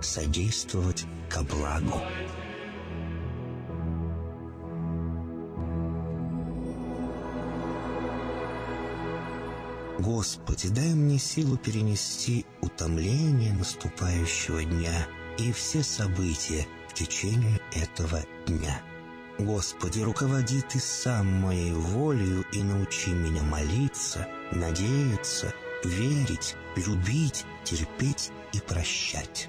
содействовать ко благу. Господи, дай мне силу перенести утомление наступающего дня и все события в течение этого дня. Господи, руководи Ты сам моей волею и научи меня молиться, надеяться, верить, любить, терпеть и прощать.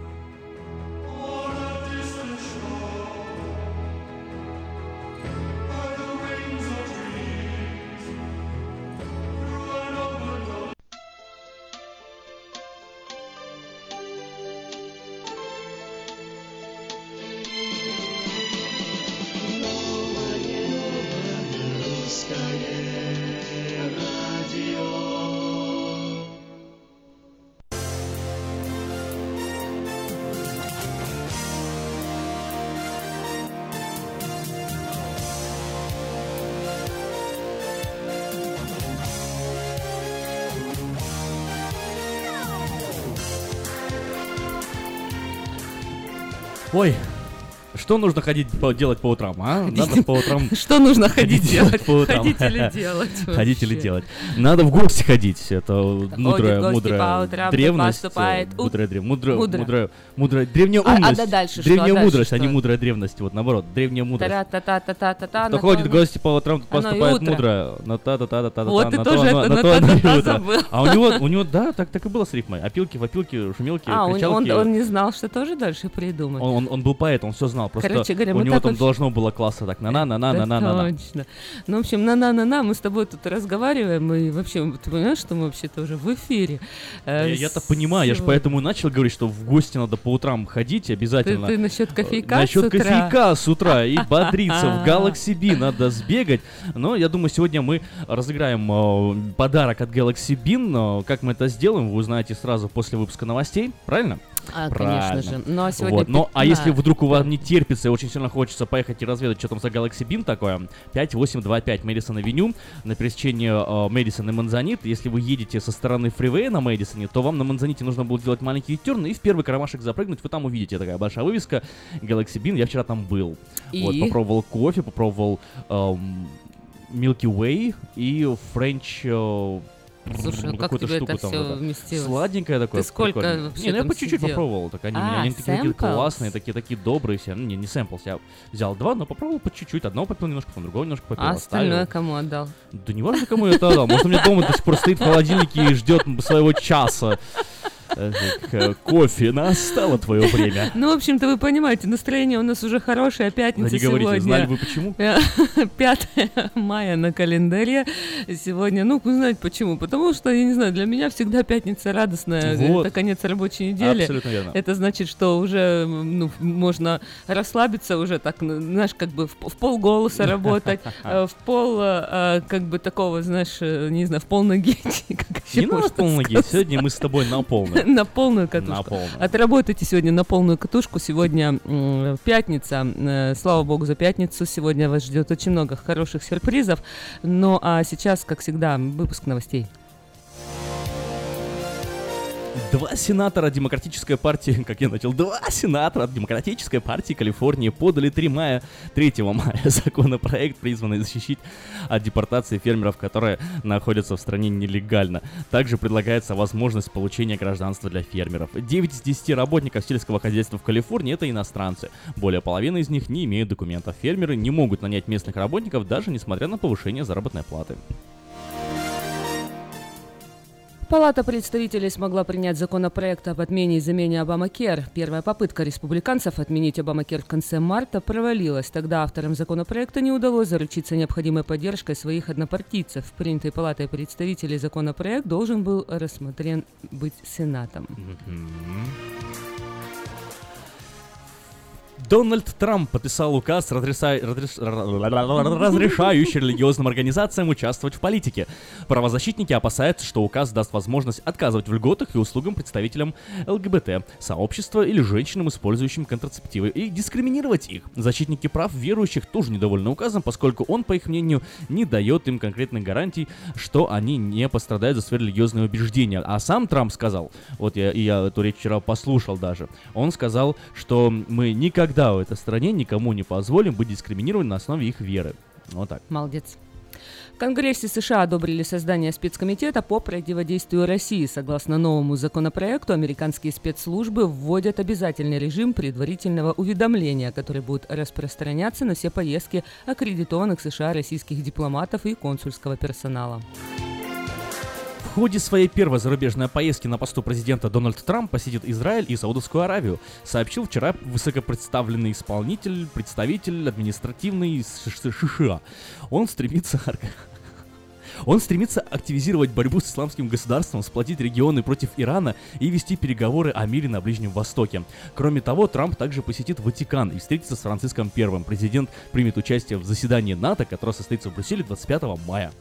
Ой, что нужно ходить по, делать по утрам, а? Надо по утрам... Что нужно ходить делать по утрам? Ходить или делать? Ходить или делать? Надо в гости ходить. Это мудрая, мудрая древность. Мудрая, древ- мудрая, мудрая, древняя А- а умность. да дальше древняя А мудрость, а не мудрая древность. Вот наоборот, древняя мудрость. Кто ходит в гости по утрам, поступает мудро. На та та та та та Вот, ты тоже то, это на то, утро. забыл. А у него, у него, да, так, так и было с рифмой. Опилки, вопилки, шумелки, А, он, кричалки. он не знал, что тоже дальше придумать. Он был поэт, он все знал. Просто Короче говоря, у него там вот- должно было класса так на на на на Да на на на на Точно. Ну, в общем, на-на-на-на, мы с тобой тут разговариваем, и вообще, ты понимаешь, что мы вообще-то уже в эфире. Э, Я-то понимаю, я же поэтому и начал говорить, что в гости надо по утрам ходить обязательно. ты насчет кофейка Насчет кофейка с утра и бодриться в Galaxy Bean надо сбегать. Но я думаю, сегодня мы разыграем э, подарок от Galaxy Bean. Но как мы это сделаем, вы узнаете сразу после выпуска новостей. Правильно? А, Правильно. конечно же. Ну, а сегодня... Вот. Но, а если 15. вдруг у вас не терпится и очень сильно хочется поехать и разведать, что там за Galaxy Bean такое, 5825 Мэдисон Авеню на пересечении э, Мэдисон и Манзанит. Если вы едете со стороны фривея на Мэдисоне, то вам на Манзаните нужно будет сделать маленький терн и в первый кармашек запрыгнуть. Вы там увидите такая большая вывеска Galaxy Bean. Я вчера там был. И? Вот, попробовал кофе, попробовал эм, Milky Way и French... э, Слушай, ну как какую-то тебе это там все вот вместилось? Сладенькое такое. Ты сколько прикольное. вообще Не, ну я по чуть-чуть попробовал. Так они, А, они такие, такие классные, такие, такие добрые все. Ну, не, не сэмплс, я взял два, но попробовал по чуть-чуть. Одного попил немножко, потом другого немножко попил. А остальное оставил. кому отдал? Да не важно, кому я это отдал. Может, у меня дома до сих пор стоит в холодильнике и ждет своего часа. Э, э, Кофе, настало твое время. Ну, в общем-то, вы понимаете, настроение у нас уже хорошее, Да пятница не говорите, знали сегодня. вы почему? 5 мая на календаре. Сегодня, ну, вы знаете почему? Потому что, я не знаю, для меня всегда пятница радостная. Вот. Это конец рабочей недели. Абсолютно верно. Это значит, что уже ну, можно расслабиться уже так, знаешь, как бы в, в полголоса работать, э, в пол, э, э, как бы такого, знаешь, э, не знаю, в пол ноги. Не надо можно полноги, сказать. сегодня мы с тобой на полную. На полную На катушку. полную. Отработайте сегодня на полную катушку. Сегодня пятница. Э, Слава богу за пятницу. Сегодня вас ждет очень много хороших сюрпризов. Ну а сейчас, как всегда, выпуск новостей. Два сенатора Демократической партии, как я начал, два сенатора Демократической партии Калифорнии подали 3 мая, 3 мая законопроект, призванный защитить от депортации фермеров, которые находятся в стране нелегально. Также предлагается возможность получения гражданства для фермеров. 9 из 10 работников сельского хозяйства в Калифорнии это иностранцы. Более половины из них не имеют документов. Фермеры не могут нанять местных работников, даже несмотря на повышение заработной платы. Палата представителей смогла принять законопроект об отмене и замене Обамакер. Первая попытка республиканцев отменить Обамакер в конце марта провалилась. Тогда авторам законопроекта не удалось заручиться необходимой поддержкой своих однопартийцев. Принятый Палатой представителей законопроект должен был рассмотрен быть Сенатом. Дональд Трамп подписал указ, разреша... разреш... разрешающий религиозным организациям участвовать в политике. Правозащитники опасаются, что указ даст возможность отказывать в льготах и услугам представителям ЛГБТ, сообщества или женщинам, использующим контрацептивы, и дискриминировать их. Защитники прав верующих тоже недовольны указом, поскольку он, по их мнению, не дает им конкретных гарантий, что они не пострадают за свои религиозные убеждения. А сам Трамп сказал, вот я, я эту речь вчера послушал даже, он сказал, что мы никогда никогда в этой стране никому не позволим быть дискриминированы на основе их веры. Вот так. Молодец. В Конгрессе США одобрили создание спецкомитета по противодействию России. Согласно новому законопроекту, американские спецслужбы вводят обязательный режим предварительного уведомления, который будет распространяться на все поездки аккредитованных США российских дипломатов и консульского персонала. В ходе своей первой зарубежной поездки на посту президента Дональд Трамп посетит Израиль и Саудовскую Аравию, сообщил вчера высокопредставленный исполнитель, представитель административный США. Он стремится он стремится активизировать борьбу с исламским государством, сплотить регионы против Ирана и вести переговоры о мире на Ближнем Востоке. Кроме того, Трамп также посетит Ватикан и встретится с Франциском I. Президент примет участие в заседании НАТО, которое состоится в Брюсселе 25 мая.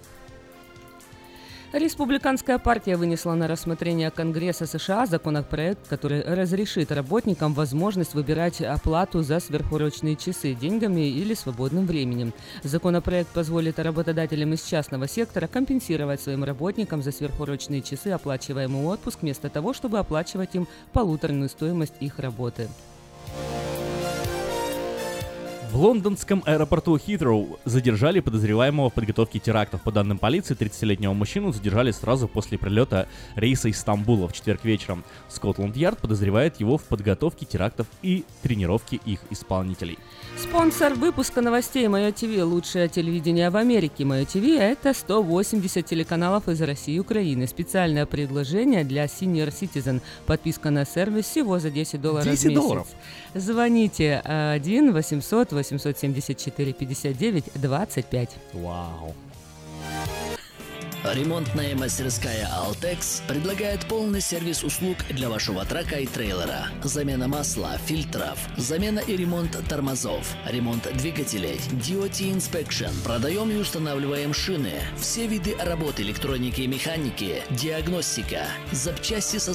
Республиканская партия вынесла на рассмотрение Конгресса США законопроект, который разрешит работникам возможность выбирать оплату за сверхурочные часы деньгами или свободным временем. Законопроект позволит работодателям из частного сектора компенсировать своим работникам за сверхурочные часы оплачиваемый отпуск вместо того, чтобы оплачивать им полуторную стоимость их работы. В лондонском аэропорту Хитроу задержали подозреваемого в подготовке терактов. По данным полиции, 30-летнего мужчину задержали сразу после прилета рейса из Стамбула в четверг вечером. Скотланд-Ярд подозревает его в подготовке терактов и тренировке их исполнителей. Спонсор выпуска новостей Мое ТВ. Лучшее телевидение в Америке. Мое ТВ – это 180 телеканалов из России и Украины. Специальное предложение для Senior Citizen. Подписка на сервис всего за 10 долларов 10 в месяц. долларов. Звоните 1 800 874 59 25. Вау. Ремонтная мастерская «Алтекс» предлагает полный сервис услуг для вашего трака и трейлера. Замена масла, фильтров, замена и ремонт тормозов, ремонт двигателей, DOT Inspection, продаем и устанавливаем шины, все виды работы электроники и механики, диагностика, запчасти со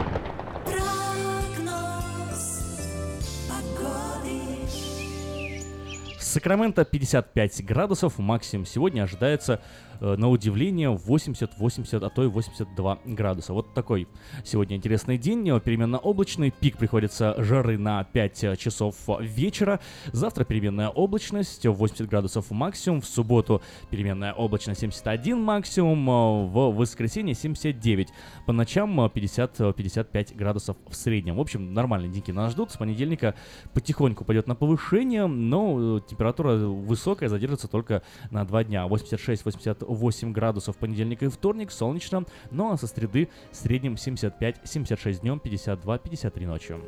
Сакраменто 55 градусов, максимум. Сегодня ожидается на удивление 80-80, а то и 82 градуса. Вот такой сегодня интересный день, переменно облачный, пик приходится жары на 5 часов вечера, завтра переменная облачность 80 градусов максимум, в субботу переменная облачность 71 максимум, э, в воскресенье 79, по ночам 50-55 градусов в среднем. В общем, нормальные деньги нас ждут, с понедельника потихоньку пойдет на повышение, но э, температура высокая, задержится только на 2 дня, 86-88 8 градусов понедельник и вторник, солнечно, ну а со среды в среднем 75-76 днем, 52-53 ночью.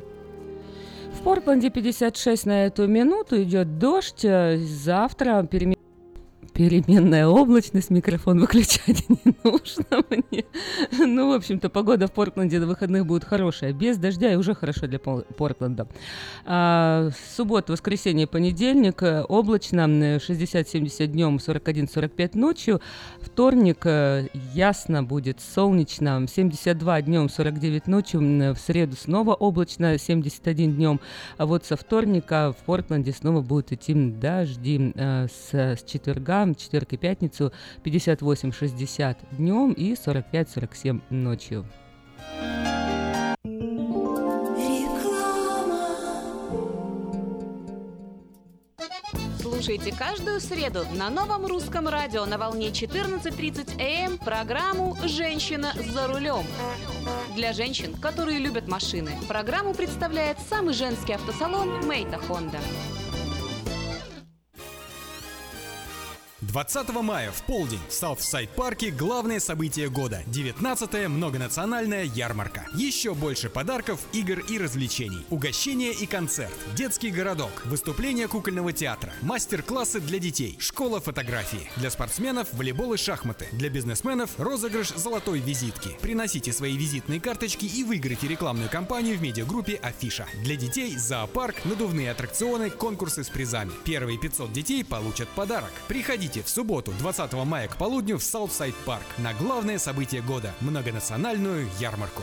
В Портленде 56 на эту минуту идет дождь. Завтра перемен переменная облачность, микрофон выключать не нужно мне. Ну, в общем-то, погода в Портленде до выходных будет хорошая, без дождя и уже хорошо для Портленда. А, суббота, воскресенье, понедельник, э, облачно, 60-70 днем, 41-45 ночью. Вторник э, ясно будет, солнечно, 72 днем, 49 ночью. В среду снова облачно, 71 днем. А вот со вторника в Портленде снова будут идти дожди э, с, с четверга, четверг и пятницу 58-60 днем и 45-47 ночью. Слушайте каждую среду на новом русском радио на волне 14.30 AM программу «Женщина за рулем». Для женщин, которые любят машины, программу представляет самый женский автосалон «Maita Honda». 20 мая в полдень в Саутсайд-парке главное событие года – 19-я многонациональная ярмарка. Еще больше подарков, игр и развлечений. Угощение и концерт, детский городок, выступление кукольного театра, мастер-классы для детей, школа фотографии. Для спортсменов – волейбол и шахматы. Для бизнесменов – розыгрыш золотой визитки. Приносите свои визитные карточки и выиграйте рекламную кампанию в медиагруппе Афиша. Для детей – зоопарк, надувные аттракционы, конкурсы с призами. Первые 500 детей получат подарок. Приходите в субботу, 20 мая к полудню в Саутсайд Парк на главное событие года – многонациональную ярмарку.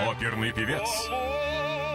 Оперный певец.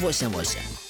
4988.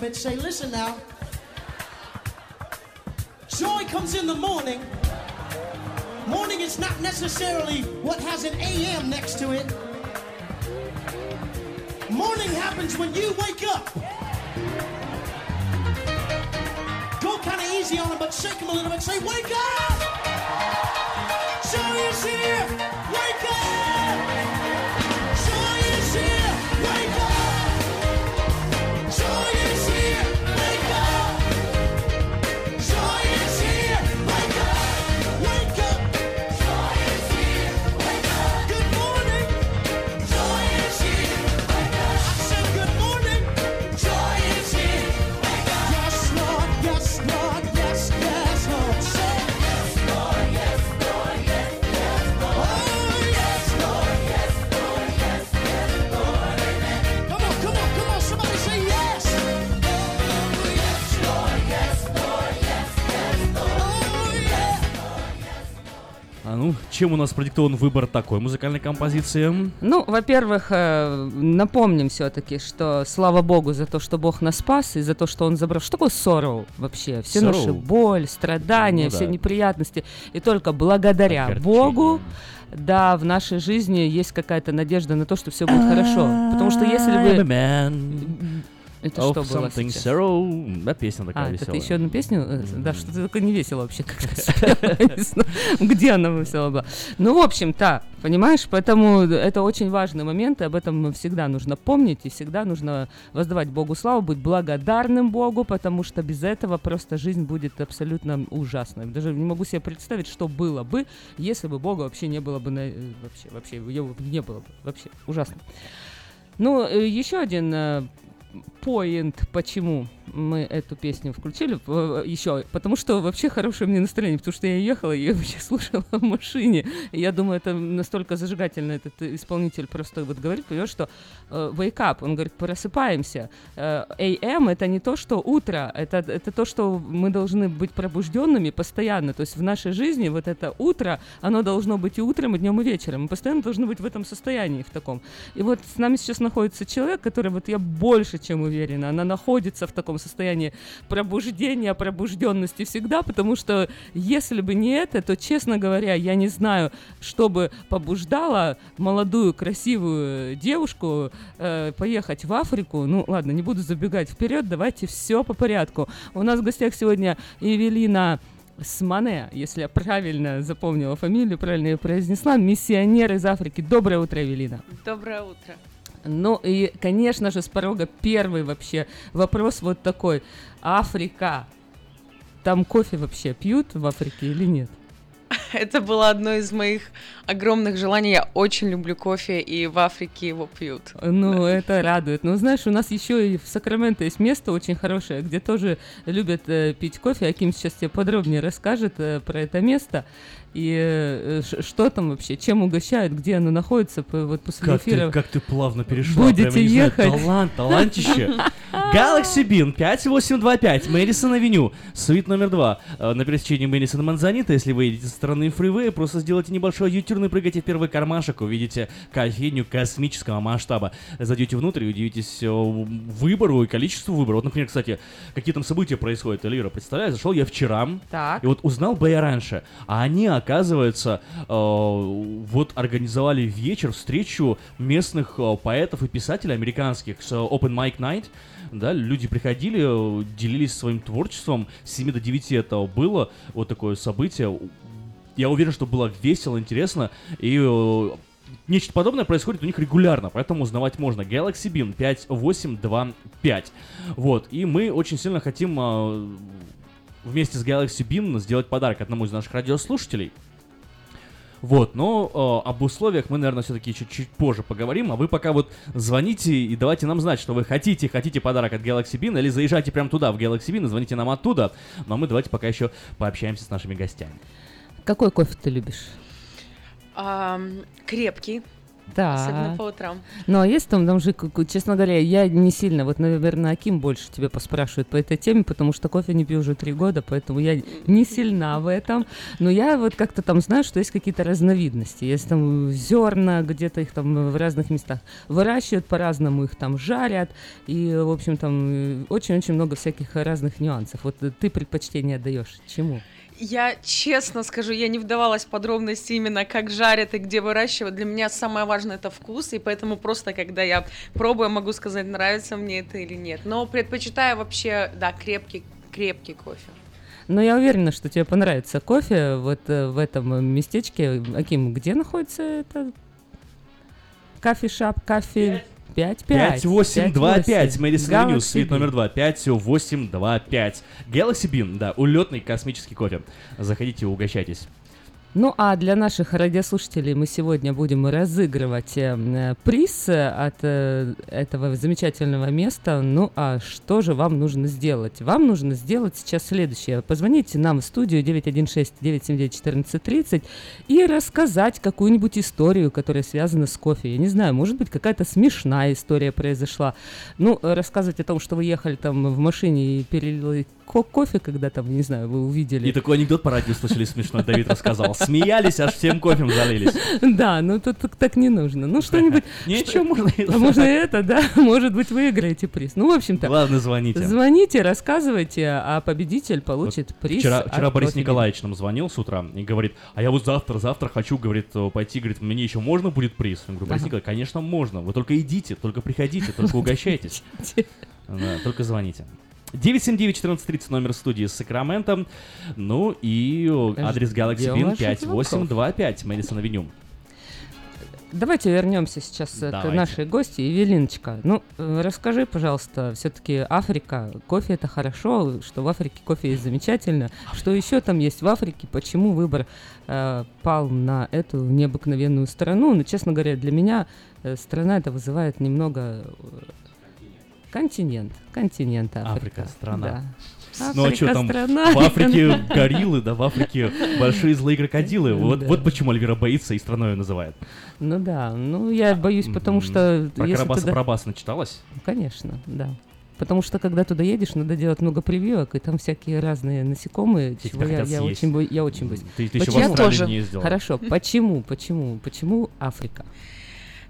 bit. Say, listen now. Joy comes in the morning. Morning is not necessarily what has an AM next to it. Morning happens when you wake up. Go kind of easy on them, but shake them a little bit. Say, wake up! Чем у нас продиктован выбор такой музыкальной композиции? Ну, во-первых, э, напомним все-таки, что слава богу за то, что Бог нас спас, и за то, что Он забрал. Что такое sorrow вообще? Все Sorrow? наши боль, страдания, Ну все да. неприятности. И только благодаря Огорчение. Богу, да, в нашей жизни есть какая-то надежда на то, что все будет хорошо. Потому что если бы... Это of что было something сейчас? sorrow. Да, песня такая А, это веселая. еще одну песню? э, Да, что-то такое не весело вообще Где она весело была? Ну, в общем, да, понимаешь, поэтому это очень важный момент, и об этом всегда нужно помнить, и всегда нужно воздавать Богу славу, быть благодарным Богу, потому что без этого просто жизнь будет абсолютно ужасной. Даже не могу себе представить, что было бы, если бы Бога вообще не было бы, на- э, вообще, вообще его не было бы, вообще ужасно. Ну, э, еще один поинт, почему мы эту песню включили, э, еще, потому что вообще хорошее мне настроение, потому что я ехала и вообще слушала в машине. Я думаю, это настолько зажигательно этот исполнитель просто вот говорит, понимаешь, что э, wake up, он говорит, просыпаемся. Э, AM это не то, что утро, это, это то, что мы должны быть пробужденными постоянно. То есть в нашей жизни вот это утро, оно должно быть и утром, и днем, и вечером. Мы постоянно должны быть в этом состоянии, в таком. И вот с нами сейчас находится человек, который, вот я больше чем уверена, она находится в таком состоянии пробуждения, пробужденности всегда, потому что если бы не это, то, честно говоря, я не знаю, что бы побуждало молодую, красивую девушку э, поехать в Африку. Ну, ладно, не буду забегать вперед, давайте все по порядку. У нас в гостях сегодня Евелина Смане, если я правильно запомнила фамилию, правильно ее произнесла, миссионер из Африки. Доброе утро, Евелина. Доброе утро. Ну и, конечно же, с порога первый вообще вопрос вот такой. Африка. Там кофе вообще пьют в Африке или нет? Это было одно из моих огромных желаний. Я очень люблю кофе, и в Африке его пьют. Ну, это радует. Ну, знаешь, у нас еще и в Сакраменто есть место очень хорошее, где тоже любят э, пить кофе. Аким сейчас тебе подробнее расскажет э, про это место. И э, что там вообще, чем угощают, где оно находится, по- вот после Как эфира. ты, как ты плавно перешла. Будете прям, я не знаю, ехать. талант, талантище. Galaxy Bean 5825, Мэдисон Авеню, свит номер два. Э, На пересечении Мэдисон и Манзанита, если вы едете со стороны фривея, просто сделайте небольшой ютюрн и прыгайте в первый кармашек, увидите кофейню космического масштаба. Зайдете внутрь и удивитесь э, выбору и количеству выбора. Вот, например, кстати, какие там события происходят, Элира, представляешь, зашел я вчера, Так. и вот узнал бы я раньше. А они, оказывается, э, вот организовали вечер, встречу местных э, поэтов и писателей американских с э, Open Mic Night. Да, люди приходили, делились своим творчеством. С 7 до 9 это было вот такое событие. я уверен, что было весело, интересно, и нечто подобное происходит у них регулярно, поэтому узнавать можно. Galaxy Beam 5825. Вот, и мы очень сильно хотим вместе с Galaxy Beam сделать подарок одному из наших радиослушателей. Вот, но э, об условиях мы, наверное, все-таки чуть-чуть позже поговорим, а вы пока вот звоните и давайте нам знать, что вы хотите, хотите подарок от Galaxy Bean, или заезжайте прямо туда, в Galaxy Bean, и звоните нам оттуда, но мы давайте пока еще пообщаемся с нашими гостями. Какой кофе ты любишь? Ам, крепкий, Да. особенно по утрам. Ну, а есть там, там же, честно говоря, я не сильно, вот, наверное, Аким больше тебе поспрашивает по этой теме, потому что кофе не пью уже три года, поэтому я не сильна в этом. Но я вот как-то там знаю, что есть какие-то разновидности. Есть там зерна, где-то их там в разных местах выращивают, по-разному их там жарят, и, в общем, там э, очень-очень много всяких разных нюансов. Вот ты предпочтение даешь чему? Я честно скажу, я не вдавалась в подробности именно, как жарят и где выращивают. Для меня самое важное это вкус, и поэтому просто, когда я пробую, могу сказать, нравится мне это или нет. Но предпочитаю вообще, да, крепкий, крепкий кофе. Но я уверена, что тебе понравится кофе вот э, в этом местечке. Аким, где находится это? Кофе-шап, кофе 5 5 5825, Мэдисон Авеню, свит номер 2, 5825. Galaxy Bean, да, улетный космический кофе. Заходите угощайтесь. Ну а для наших радиослушателей мы сегодня будем разыгрывать э, э, приз э, от э, этого замечательного места. Ну а что же вам нужно сделать? Вам нужно сделать сейчас следующее. Позвоните нам в студию 916-979-1430 и рассказать какую-нибудь историю, которая связана с кофе. Я не знаю, может быть какая-то смешная история произошла. Ну, рассказывать о том, что вы ехали там в машине и перелили ко- кофе, когда там, не знаю, вы увидели. И такой анекдот по радио слышали смешной, Давид рассказал. Смеялись, аж всем кофем залились. Да, ну тут так, не нужно. Ну что-нибудь. Ничего, можно можно это, да? Может быть, выиграете приз. Ну, в общем-то. Ладно, звоните. Звоните, рассказывайте, а победитель получит приз. Вчера, Борис. Николаевич нам звонил с утра и говорит, а я вот завтра, завтра хочу, говорит, э, пойти, говорит, мне еще можно будет приз? Я говорю, Борис. Николаевич, конечно, можно. Вы только идите, только приходите, только угощайтесь. Только звоните. 979-1430 номер студии с Сакраментом. Ну и адрес Galaxy ваших 5825 Мэдисон Авеню. Давайте вернемся сейчас э, к Давайте. нашей гости, Евелиночка. Ну, э, расскажи, пожалуйста, все-таки Африка, кофе это хорошо, что в Африке кофе есть замечательно. Что еще там есть в Африке? Почему выбор э, пал на эту необыкновенную страну? Ну, честно говоря, для меня э, страна это вызывает немного континент, континент Африка. Африка, страна. Да. Ну а Африка что там, страна. в Африке гориллы, да, в Африке большие злые крокодилы. Вот, Да. вот почему Альвера боится и страной ее называет. Ну да, ну я боюсь, потому что... Про Карабаса туда- Барабаса начиталась? Конечно, да. Потому что когда туда едешь, надо делать много прививок, и там всякие разные насекомые, Те чего я, я съесть. очень, бо- я очень боюсь. Ты- ты в Почему? Австралию Я тоже. не ездила. Хорошо, почему, почему, почему Африка?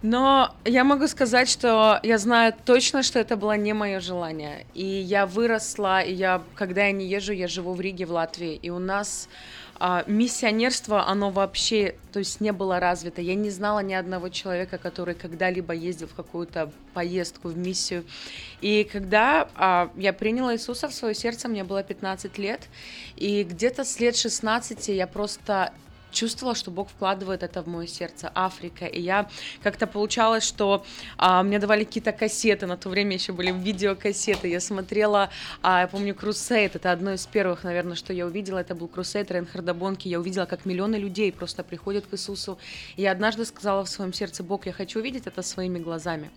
Но я могу сказать, что я знаю точно, что это было не мое желание. И я выросла, и я, когда я не езжу, я живу в Риге, в Латвии, и у нас а, миссионерство, оно вообще, то есть не было развито. Я не знала ни одного человека, который когда-либо ездил в какую-то поездку, в миссию. И когда а, я приняла Иисуса в свое сердце, мне было 15 лет, и где-то с лет 16 я просто чувствовала, что Бог вкладывает это в мое сердце, Африка. И я как-то получалось, что а, мне давали какие-то кассеты, на то время еще были видеокассеты. Я смотрела, а, я помню, Крусейд, это одно из первых, наверное, что я увидела, это был Крусейд Рейнхарда Бонки. Я увидела, как миллионы людей просто приходят к Иисусу. И я однажды сказала в своем сердце, Бог, я хочу увидеть это своими глазами.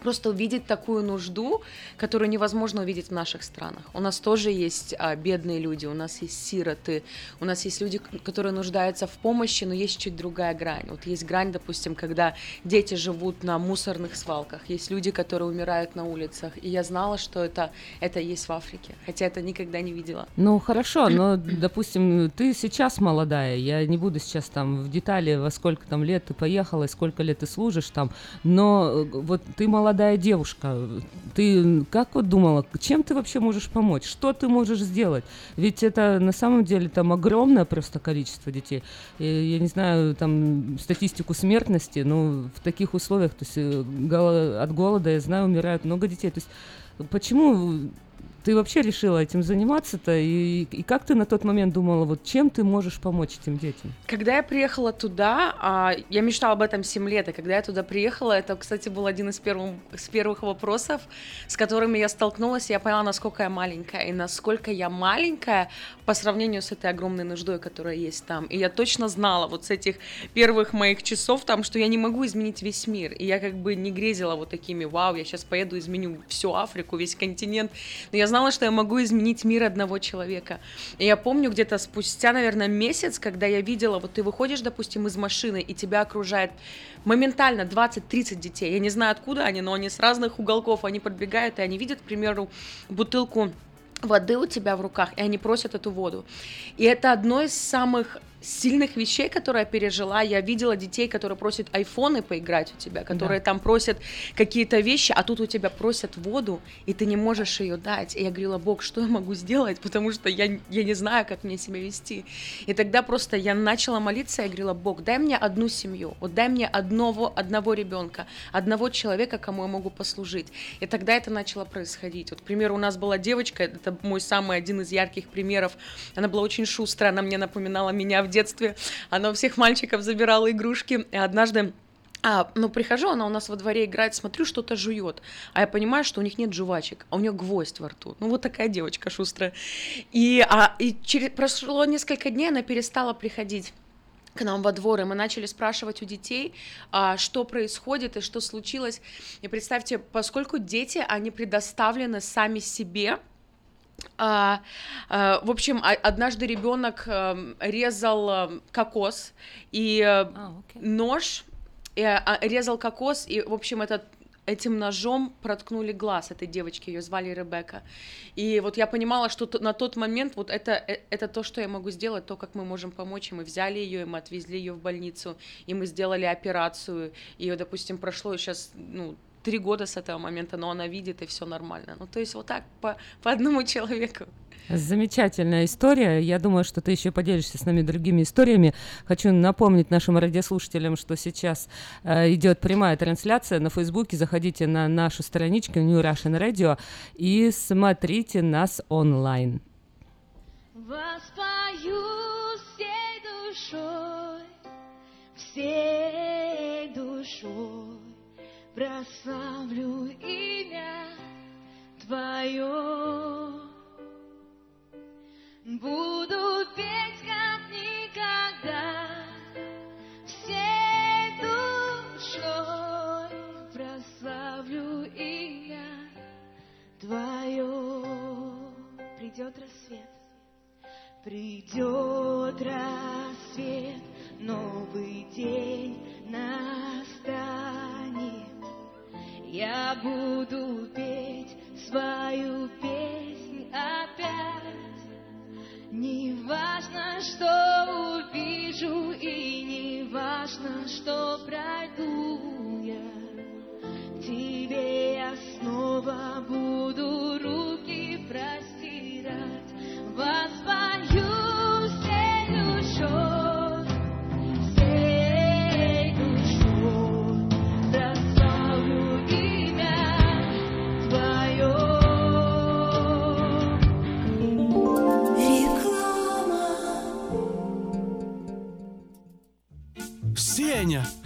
Просто увидеть такую нужду, которую невозможно увидеть в наших странах. У нас тоже есть а, бедные люди, у нас есть сироты, у нас есть люди, которые нуждаются в помощи, но есть чуть другая грань. Вот есть грань, допустим, когда дети живут на мусорных свалках, есть люди, которые умирают на улицах, и я знала, что это, это есть в Африке, хотя это никогда не видела. Ну хорошо, но, допустим, ты сейчас молодая, я не буду сейчас там в детали, во сколько там лет ты поехала, и сколько лет ты служишь там, но э, вот ты молодая девушка, ты как вот думала, чем ты вообще можешь помочь, что ты можешь сделать? Ведь это на самом деле там огромное просто количество детей. И, я не знаю там статистику смертности, но в таких условиях, то есть э, от голода, я знаю, умирают много детей. То есть почему ты вообще решила этим заниматься-то? И, и как ты на тот момент думала, вот чем ты можешь помочь этим детям? Когда я приехала туда, а, я мечтала об этом 7 лет, и когда я туда приехала, это, кстати, был один из первых, из первых вопросов, с которыми я столкнулась, и я поняла, насколько я маленькая, и насколько я маленькая по сравнению с этой огромной нуждой, которая есть там. И я точно знала вот с этих первых моих часов там, что я не могу изменить весь мир, и я как бы не грезила вот такими, вау, я сейчас поеду, изменю всю Африку, весь континент, но я знала, что я могу изменить мир одного человека. И я помню где-то спустя, наверное, месяц, когда я видела, вот ты выходишь, допустим, из машины, и тебя окружает моментально 20-30 детей. Я не знаю, откуда они, но они с разных уголков, они подбегают, и они видят, к примеру, бутылку воды у тебя в руках, и они просят эту воду. И это одно из самых сильных вещей, которые я пережила. Я видела детей, которые просят айфоны поиграть у тебя, которые Да. там просят какие-то вещи, а тут у тебя просят воду, и ты не можешь ее дать. И я говорила, Бог, что я могу сделать, потому что я, я не знаю, как мне себя вести. И тогда просто я начала молиться, я говорила, Бог, дай мне одну семью, вот дай мне одного, одного ребенка, одного человека, кому я могу послужить. И тогда это начало происходить. Вот, к примеру, у нас была девочка, это мой самый один из ярких примеров, она была очень шустрая, она мне напоминала меня в детстве, она у всех мальчиков забирала игрушки, и однажды а, ну, прихожу, она у нас во дворе играет, смотрю, что-то жует. А я понимаю, что у них нет жвачек, а у нее гвоздь во рту. Ну, вот такая девочка шустрая. И, а, и через, прошло несколько дней, она перестала приходить к нам во двор, и мы начали спрашивать у детей, а, что происходит и что случилось. И представьте, поскольку дети, они предоставлены сами себе, а, а, в общем, а- однажды ребенок эм, резал эм, кокос и э, нож э, а, резал кокос и, в общем, этот этим ножом проткнули глаз этой девочки, ее звали Ребекка. И вот я понимала, что на тот момент вот это, э, это то, что я могу сделать, то, как мы можем помочь. И мы взяли ее, и мы отвезли ее в больницу, и мы сделали операцию. И, допустим, прошло сейчас, ну, три года с этого момента, но она видит, и все нормально. Ну, то есть вот так, по, по одному человеку. Замечательная история. Я думаю, что ты еще поделишься с нами другими историями. Хочу напомнить нашим радиослушателям, что сейчас э, идет прямая трансляция на Фейсбуке. Заходите на нашу страничку New Russian Radio и смотрите нас онлайн. Воспою всей душой, всей душой, прославлю имя Твое. Буду петь, как никогда, всей душой, прославлю имя Твое. Придет рассвет, придет рассвет, новый день настанет. Я буду петь свою песнь опять. Не важно, что увижу, и не важно, что пройду я. Тебе я снова буду руки простирать. Воспою dzień!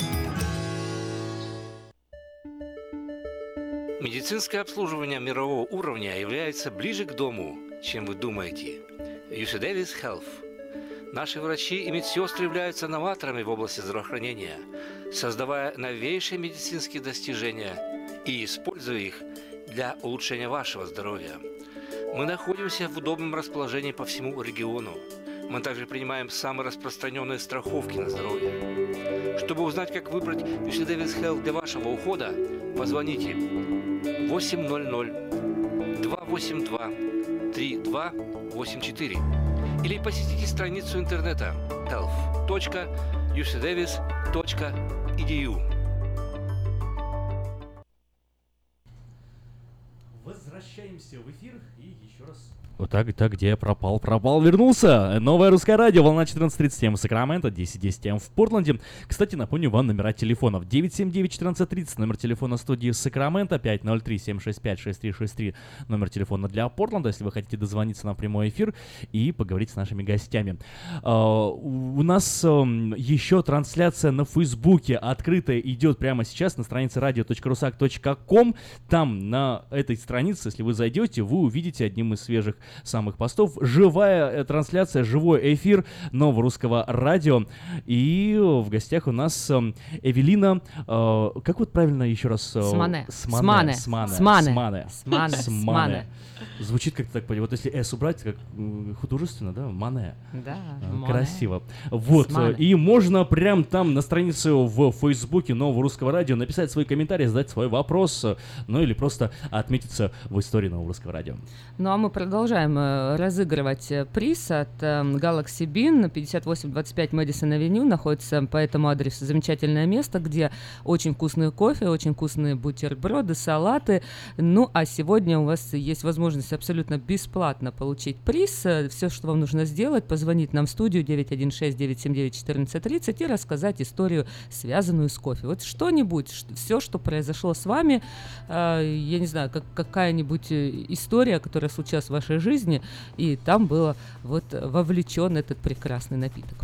Медицинское обслуживание мирового уровня является ближе к дому, чем вы думаете. UC Davis Health. Наши врачи и медсестры являются новаторами в области здравоохранения, создавая новейшие медицинские достижения и используя их для улучшения вашего здоровья. Мы находимся в удобном расположении по всему региону. Мы также принимаем самые распространенные страховки на здоровье. Чтобы узнать, как выбрать UC Davis Health для вашего ухода, позвоните 800 282 3284 или посетите страницу интернета health.ucdavis.edu. Возвращаемся в эфир Вот так, так, где я пропал? Пропал, вернулся! Новое русское радио, волна 14.30 М в Сакраменто, 10.10 М в Портленде. Кстати, напомню вам номера телефонов. 979-1430, номер телефона студии Сакраменто, 503-765-6363, номер телефона для Портленда, если вы хотите дозвониться на прямой эфир и поговорить с нашими гостями. А, У нас эм, еще трансляция на Фейсбуке открытая идет прямо сейчас на странице radio.rusak.com. Там на этой странице, если вы зайдете, вы увидите одним из свежих самых постов. Живая э, трансляция, живой эфир нового русского радио. И в гостях у нас эм, Эвелина, э, как вот правильно еще раз? Э, Смане. Смане. Смане. Смане. Смане. Смане. Смане. Звучит как-то так, вот если «с» убрать, как э, художественно, да? Мане. Да. Э, красиво. Мане. Вот, Смане. и можно прям там на странице в Фейсбуке Нового Русского Радио написать свой комментарий задать свой вопрос, ну или просто отметиться в истории Нового Русского Радио. Ну а мы продолжаем э, разыгрывать э, приз от э, Galaxy Bean 5825 Мэдисон Авеню. Находится по этому адресу замечательное место, где очень вкусный кофе, очень вкусные бутерброды, салаты. Ну, а сегодня у вас есть возможность абсолютно бесплатно получить приз. Все, что вам нужно сделать, позвонить нам в студию 916-979-1430 и рассказать историю, связанную с кофе. Вот что-нибудь, все, что произошло с вами, э, я не знаю, как, какая-нибудь э, история, которая случилась в вашей жизни, и там было вот вовлечен этот прекрасный напиток.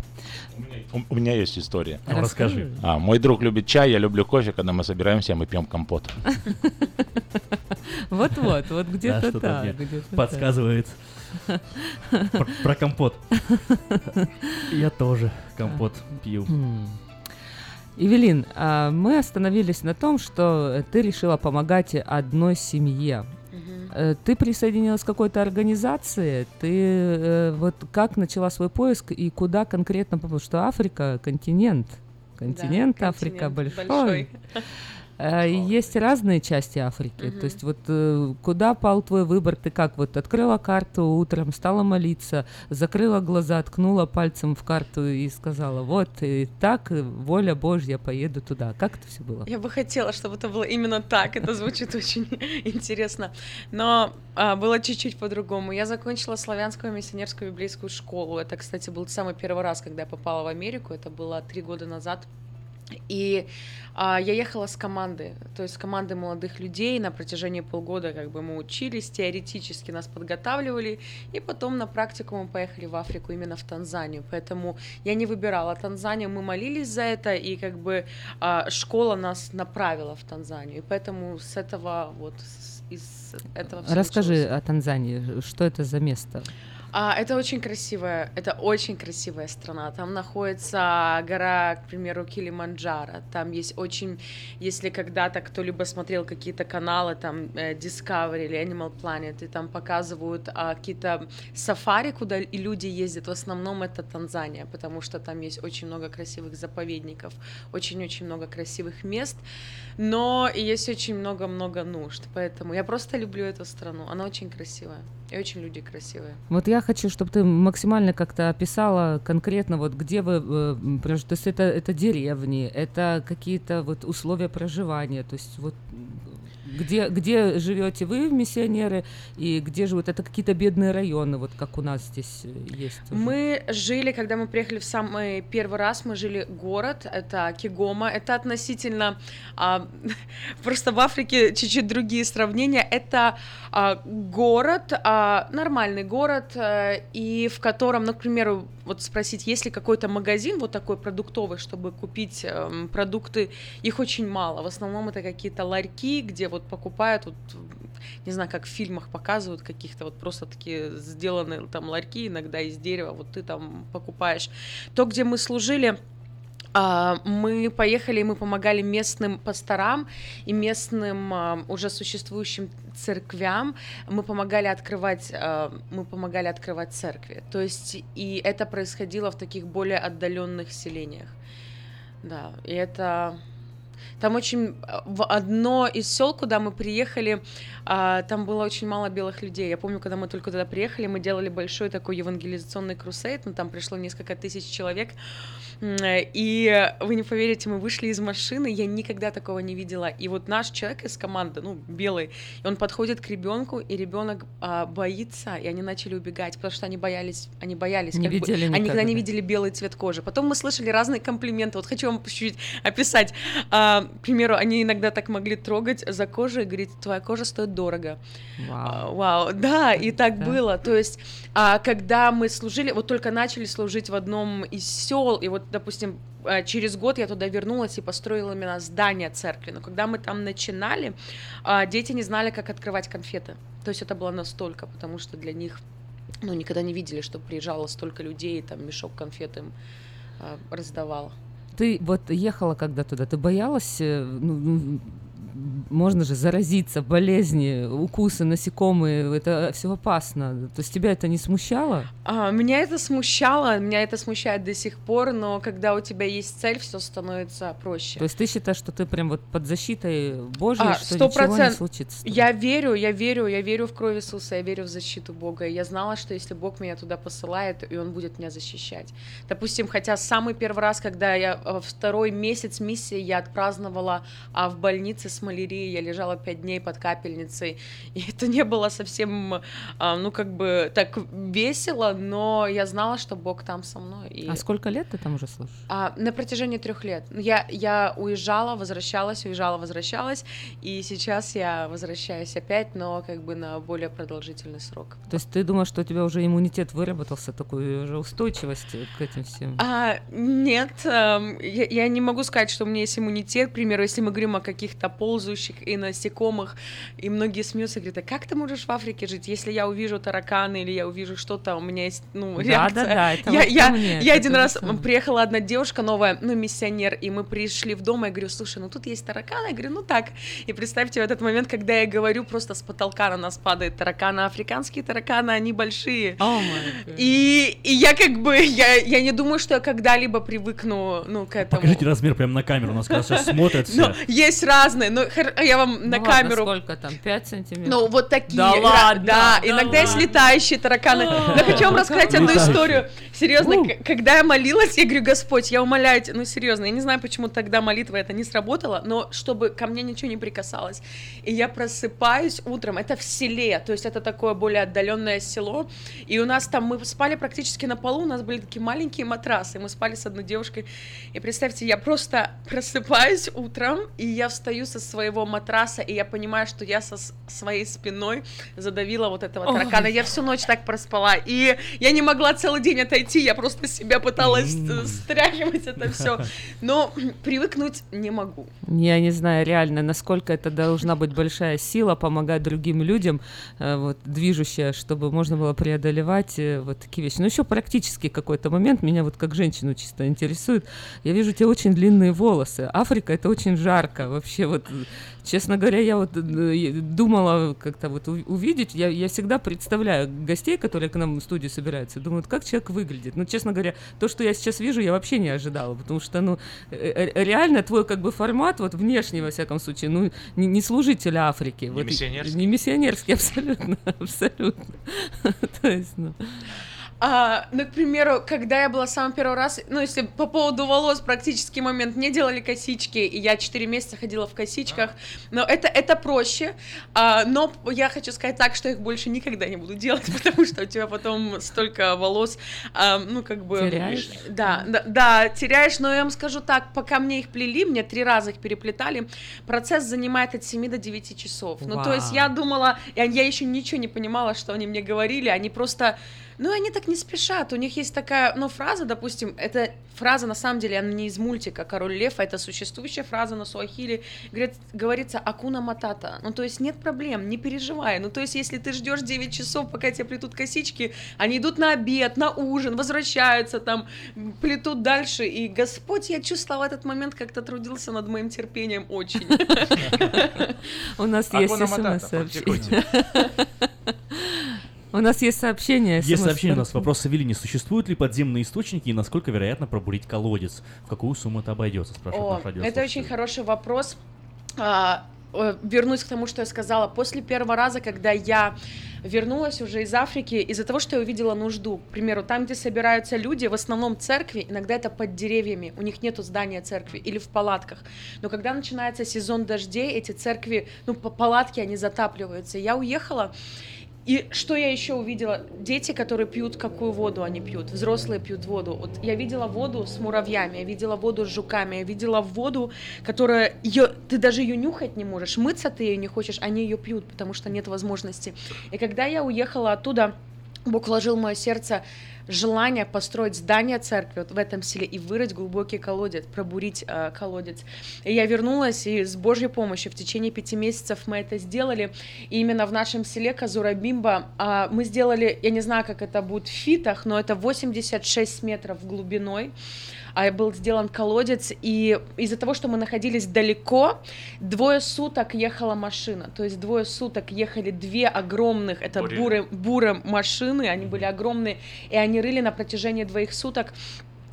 У, у меня есть история. Расскажи. А, мой друг любит чай, я люблю кофе. Когда мы собираемся, мы пьем компот. Вот-вот, вот где-то так. подсказывает. Про- компот. Я тоже компот пью. М. Эвелин, а мы остановились на том, что ты решила помогать одной семье. Э, Ты присоединилась к какой-то организации? Ты э, вот как начала свой поиск и куда конкретно попала? Что Африка континент, континент Африка континент большой. большой. Э, Есть разные части Африки. То есть вот э, куда пал твой выбор? Ты как вот открыла карту утром, стала молиться, закрыла глаза, ткнула пальцем в карту и сказала, вот и так воля Божья, поеду туда. Как это все было? Я бы хотела, чтобы это было именно так. Это звучит очень интересно. Но а, было чуть-чуть по-другому. Я закончила славянскую миссионерскую библейскую школу. Это, кстати, был самый первый раз, когда я попала в Америку. Это было три года назад. И а, я ехала с команды, то есть с командой молодых людей на протяжении полгода как бы мы учились, теоретически нас подготавливали, и потом на практику мы поехали в Африку, именно в Танзанию. Поэтому я не выбирала Танзанию, мы молились за это, и как бы а, школа нас направила в Танзанию. И поэтому с этого вот с- из этого Расскажи началось. о Танзании, что это за место? А, это очень красивая, это очень красивая страна. Там находится гора, к примеру, Килиманджаро. Там есть очень, если когда-то кто-либо смотрел какие-то каналы, там э, Discovery или Animal Planet, и там показывают а, какие-то сафари, куда и люди ездят. В основном это Танзания, потому что там есть очень много красивых заповедников, очень-очень много красивых мест, но есть очень много-много нужд. Поэтому я просто люблю эту страну. Она очень красивая и очень люди красивые. Вот я хочу, чтобы ты максимально как-то описала конкретно, вот где вы э, То есть это, это деревни, это какие-то вот условия проживания, то есть вот где, где живете вы, миссионеры, и где живут, это какие-то бедные районы, вот как у нас здесь э, есть. уже. Мы жили, когда мы приехали в самый первый раз, мы жили город, это Кигома, это относительно, а, просто в Африке чуть-чуть другие сравнения, это а, город, а, нормальный город, э, и в котором, ну, к примеру, вот спросить, есть ли какой-то магазин вот такой продуктовый, чтобы купить эм, продукты, их очень мало, в основном это какие-то ларьки, где вот покупают вот не знаю, как в фильмах показывают каких-то вот просто такие сделанные там ларьки иногда из дерева, вот ты там покупаешь. То, где мы служили, а, мы поехали, и мы помогали местным пасторам и местным а, уже существующим церквям. Мы помогали открывать, а, мы помогали открывать церкви. То есть и это происходило в таких более отдаленных селениях. Да, и это там очень а, в одно из сел, куда мы приехали, а, там было очень мало белых людей. Я помню, когда мы только туда приехали, мы делали большой такой евангелизационный крусейд, но там пришло несколько тысяч человек. М, И вы не поверите, мы вышли из машины, я никогда такого не видела. И вот наш человек из команды, ну, белый, он подходит к ребенку, и ребенок а, боится, и они начали убегать, потому что они боялись, они боялись, Не как бы- видели они никогда не никогда. видели белый цвет кожи. Потом мы слышали разные комплименты. Вот хочу вам чуть-чуть описать. А, к примеру, они иногда так могли трогать за кожу и говорить, твоя кожа стоит дорого. А, Вау, да, и так Да. было. То есть, а, когда мы служили, вот только начали служить в одном из сел, и вот, допустим, а, через год я туда вернулась и построила именно здание церкви. Но когда мы там начинали, а, дети не знали, как открывать конфеты. То есть это было настолько, потому что для них, ну, никогда не видели, что приезжало столько людей, и там мешок конфет им а, раздавал. Ты вот ехала когда туда, ты боялась, э, ну, можно же заразиться, болезни, укусы, насекомые, это все опасно. То есть тебя это не смущало? А, меня это смущало, меня это смущает до сих пор, но когда у тебя есть цель, все становится проще. То есть ты считаешь, что ты прям вот под защитой Божьей, А, что сто ничего не случится? Я верю, я верю, я верю в кровь Иисуса, я верю в защиту Бога. Я знала, что если Бог меня туда посылает, и Он будет меня защищать. Допустим, хотя самый первый раз, когда я э, второй месяц миссии я отпраздновала а, в больнице с малярией, я лежала пять дней под капельницей, и это не было совсем, а, ну как бы так весело, но я знала, что Бог там со мной. И... А сколько лет ты там уже служишь? А, на протяжении трех лет. Я, я уезжала, возвращалась, уезжала, возвращалась, и сейчас я возвращаюсь опять, но как бы на более продолжительный срок. То есть ты думаешь, что у тебя уже иммунитет выработался, такой уже устойчивость к этим всем? А, нет, эм, я, я не могу сказать, что у меня есть иммунитет. К примеру, если мы говорим о каких-то ползающих и насекомых, и многие смеются, говорят, а как ты можешь в Африке жить, если я увижу тараканы или я увижу что-то, у меня есть, ну, Да, реакция. да, да, это я, вот я, мне, я это один раз самое. приехала одна девушка новая, ну, миссионер, и мы пришли в дом, и я говорю, слушай, ну тут есть тараканы, я говорю, ну так. И представьте в этот момент, когда я говорю, просто с потолка на нас падает тараканы, африканские тараканы, они большие. О, май И, и я как бы, я, я не думаю, что я когда-либо привыкну, ну, к этому. Покажите размер прямо на камеру, у нас сейчас смотрят Ну, все. есть разные, но хор- я вам на Ну ладно, камеру... сколько там, 5 сантиметров? Ну, вот такие. Да ра- ладно, Да, да иногда есть ладно. летающие тараканы. Но хочу вам рассказать одну историю. Серьезно, когда я молилась, я говорю, Господь, я умоляю тебя, ну серьезно, я не знаю, почему тогда молитва это не сработала, но чтобы ко мне ничего не прикасалось. И я просыпаюсь утром, это в селе, то есть это такое более отдаленное село, и у нас там, мы спали практически на полу, у нас были такие маленькие матрасы, мы спали с одной девушкой, и представьте, я просто просыпаюсь утром, и я встаю со своего матраса, и я понимаю, что я со своей спиной задавила вот этого Ой. таракана. Я всю ночь так проспала, и я не могла целый день отойти, я просто себя пыталась э, стряхивать это все, но привыкнуть не могу. Я не знаю реально, насколько это должна быть большая сила помогать другим людям, э, вот, движущая, чтобы можно было преодолевать э, вот такие вещи. Но еще практически какой-то момент меня вот как женщину чисто интересует. Я вижу у тебя очень длинные волосы. Африка это очень жарко вообще вот. Честно говоря, я вот э, думала как-то вот увидеть, я, я всегда представляю гостей, которые к нам в студию собираются, думаю, вот как человек выглядит. Ну, честно говоря, то, что я сейчас вижу, я вообще не ожидала, потому что, ну, э, э, реально твой как бы формат, вот внешний, во всяком случае, ну, не, не служитель Африки. Не вот, миссионерский. Не миссионерский, абсолютно, абсолютно. То есть, ну... А, ну, к примеру, когда я была самый первый раз, ну, если по поводу волос, практически момент, мне делали косички, и я 4 месяца ходила в косичках, но это, это проще, а, но я хочу сказать так, что их больше никогда не буду делать, потому что у тебя потом столько волос, а, ну, как бы... Теряешь? Да, да, да, теряешь, но я вам скажу так, пока мне их плели, мне три раза их переплетали, процесс занимает от 7 до 9 часов, ну, то есть Вау. я думала, я, я еще ничего не понимала, что они мне говорили, они просто... Ну, они так не спешат. У них есть такая, ну, фраза, допустим, эта фраза, на самом деле, она не из мультика «Король лев», а это существующая фраза на суахили. Говорит, говорится «акуна матата». Ну, то есть нет проблем, не переживай. Ну, то есть если ты ждешь 9 часов, пока тебе плетут косички, они идут на обед, на ужин, возвращаются там, плетут дальше. И Господь, я чувствовала в этот момент, как-то трудился над моим терпением очень. У нас Акуна есть Матата, смс-сообщение. У нас есть сообщение. Есть сообщение у нас, вопрос Савелине. Существуют ли подземные источники и насколько вероятно пробурить колодец? В какую сумму это обойдется, спрашивает О, наш это очень хороший вопрос. А, вернусь к тому, что я сказала. После первого раза, когда я вернулась уже из Африки, из-за того, что я увидела нужду, к примеру, там, где собираются люди, в основном церкви, иногда это под деревьями, у них нету здания церкви или в палатках. Но когда начинается сезон дождей, эти церкви, ну, по- палатки, они затапливаются. Я уехала, и что я еще увидела? Дети, которые пьют, какую воду они пьют? Взрослые пьют воду. Вот я видела воду с муравьями, я видела воду с жуками, я видела воду, которая ее, ты даже ее нюхать не можешь, мыться ты ее не хочешь, они ее пьют, потому что нет возможности. И когда я уехала оттуда, Бог вложил в мое сердце желание построить здание церкви вот в этом селе и вырыть глубокий колодец, пробурить э, колодец. И я вернулась, и с Божьей помощью в течение пяти месяцев мы это сделали. И именно в нашем селе Казурабимба а, мы сделали, я не знаю, как это будет в фитах, но это 86 метров глубиной а был сделан колодец, и из-за того, что мы находились далеко, двое суток ехала машина, то есть двое суток ехали две огромных, это буры, буры машины, они были огромные, и они рыли на протяжении двоих суток,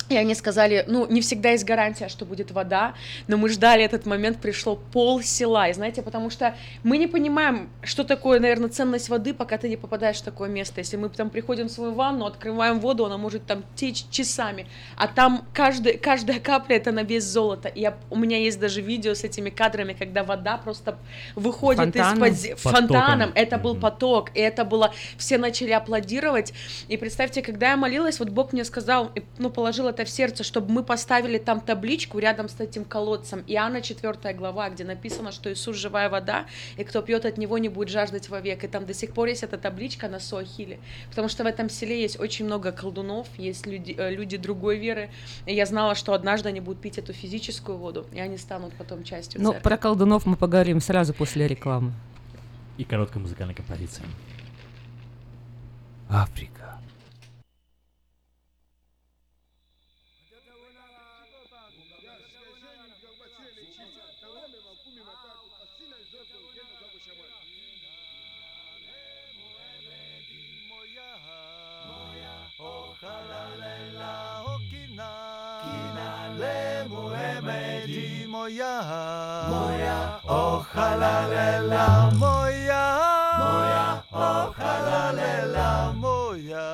и они сказали, ну, не всегда есть гарантия, что будет вода, но мы ждали этот момент, пришло пол села, и знаете, потому что мы не понимаем, что такое, наверное, ценность воды, пока ты не попадаешь в такое место. Если мы там приходим в свою ванну, открываем воду, она может там течь часами, а там каждый, каждая капля это на вес золота. И я, у меня есть даже видео с этими кадрами, когда вода просто выходит Фонтаном? из-под фонтаном, это был поток, и это было, все начали аплодировать, и представьте, когда я молилась, вот Бог мне сказал, ну, положил это в сердце, чтобы мы поставили там табличку рядом с этим колодцем, Иоанна 4 глава, где написано, что Иисус живая вода, и кто пьет от него не будет жаждать вовек, и там до сих пор есть эта табличка на Суахиле, потому что в этом селе есть очень много колдунов, есть люди, э, люди другой веры, и я знала, что однажды они будут пить эту физическую воду, и они станут потом частью Ну, про колдунов мы поговорим сразу после рекламы. И короткая музыкальная композиция. Африка. moja, moja ohalalela, moja, moja ohalalela, moja,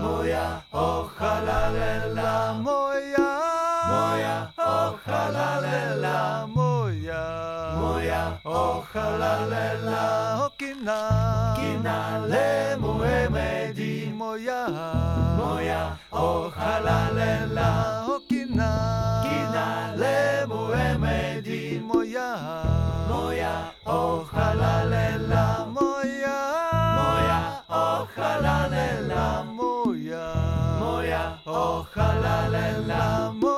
moja ohalalela, moja, moja ohalalela, moja, moja ohalalela, okina, kina lemu emedi, moja, moja ohalalela, okina ojalale muemedi moja moja ohalalela. moja moja ohalalela. moja moja ohalalela. moja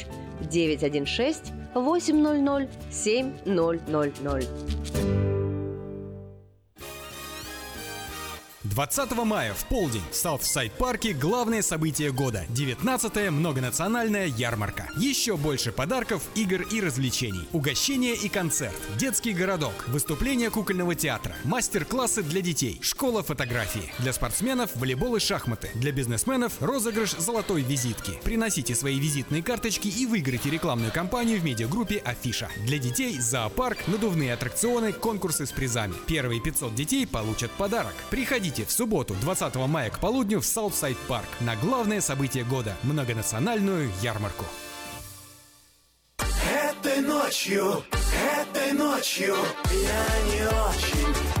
916 800 7000. 20 мая в полдень в Саутсайд парке главное событие года – 19-я многонациональная ярмарка. Еще больше подарков, игр и развлечений. Угощение и концерт. Детский городок. Выступление кукольного театра. Мастер-классы для детей. Школа фотографии. Для спортсменов – волейбол и шахматы. Для бизнесменов – розыгрыш золотой визитки. Приносите свои визитные карточки и выиграйте рекламную кампанию в медиагруппе Афиша. Для детей – зоопарк, надувные аттракционы, конкурсы с призами. Первые 500 детей получат подарок. Приходите в субботу, 20 мая к полудню в Саутсайд парк на главное событие года – многонациональную ярмарку. Этой ночью, этой ночью я не очень.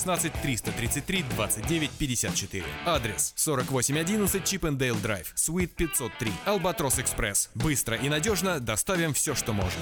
333 29 54. Адрес 4811 Чипендейл Драйв, Суит 503. Албатрос Экспресс. Быстро и надежно доставим все, что можно.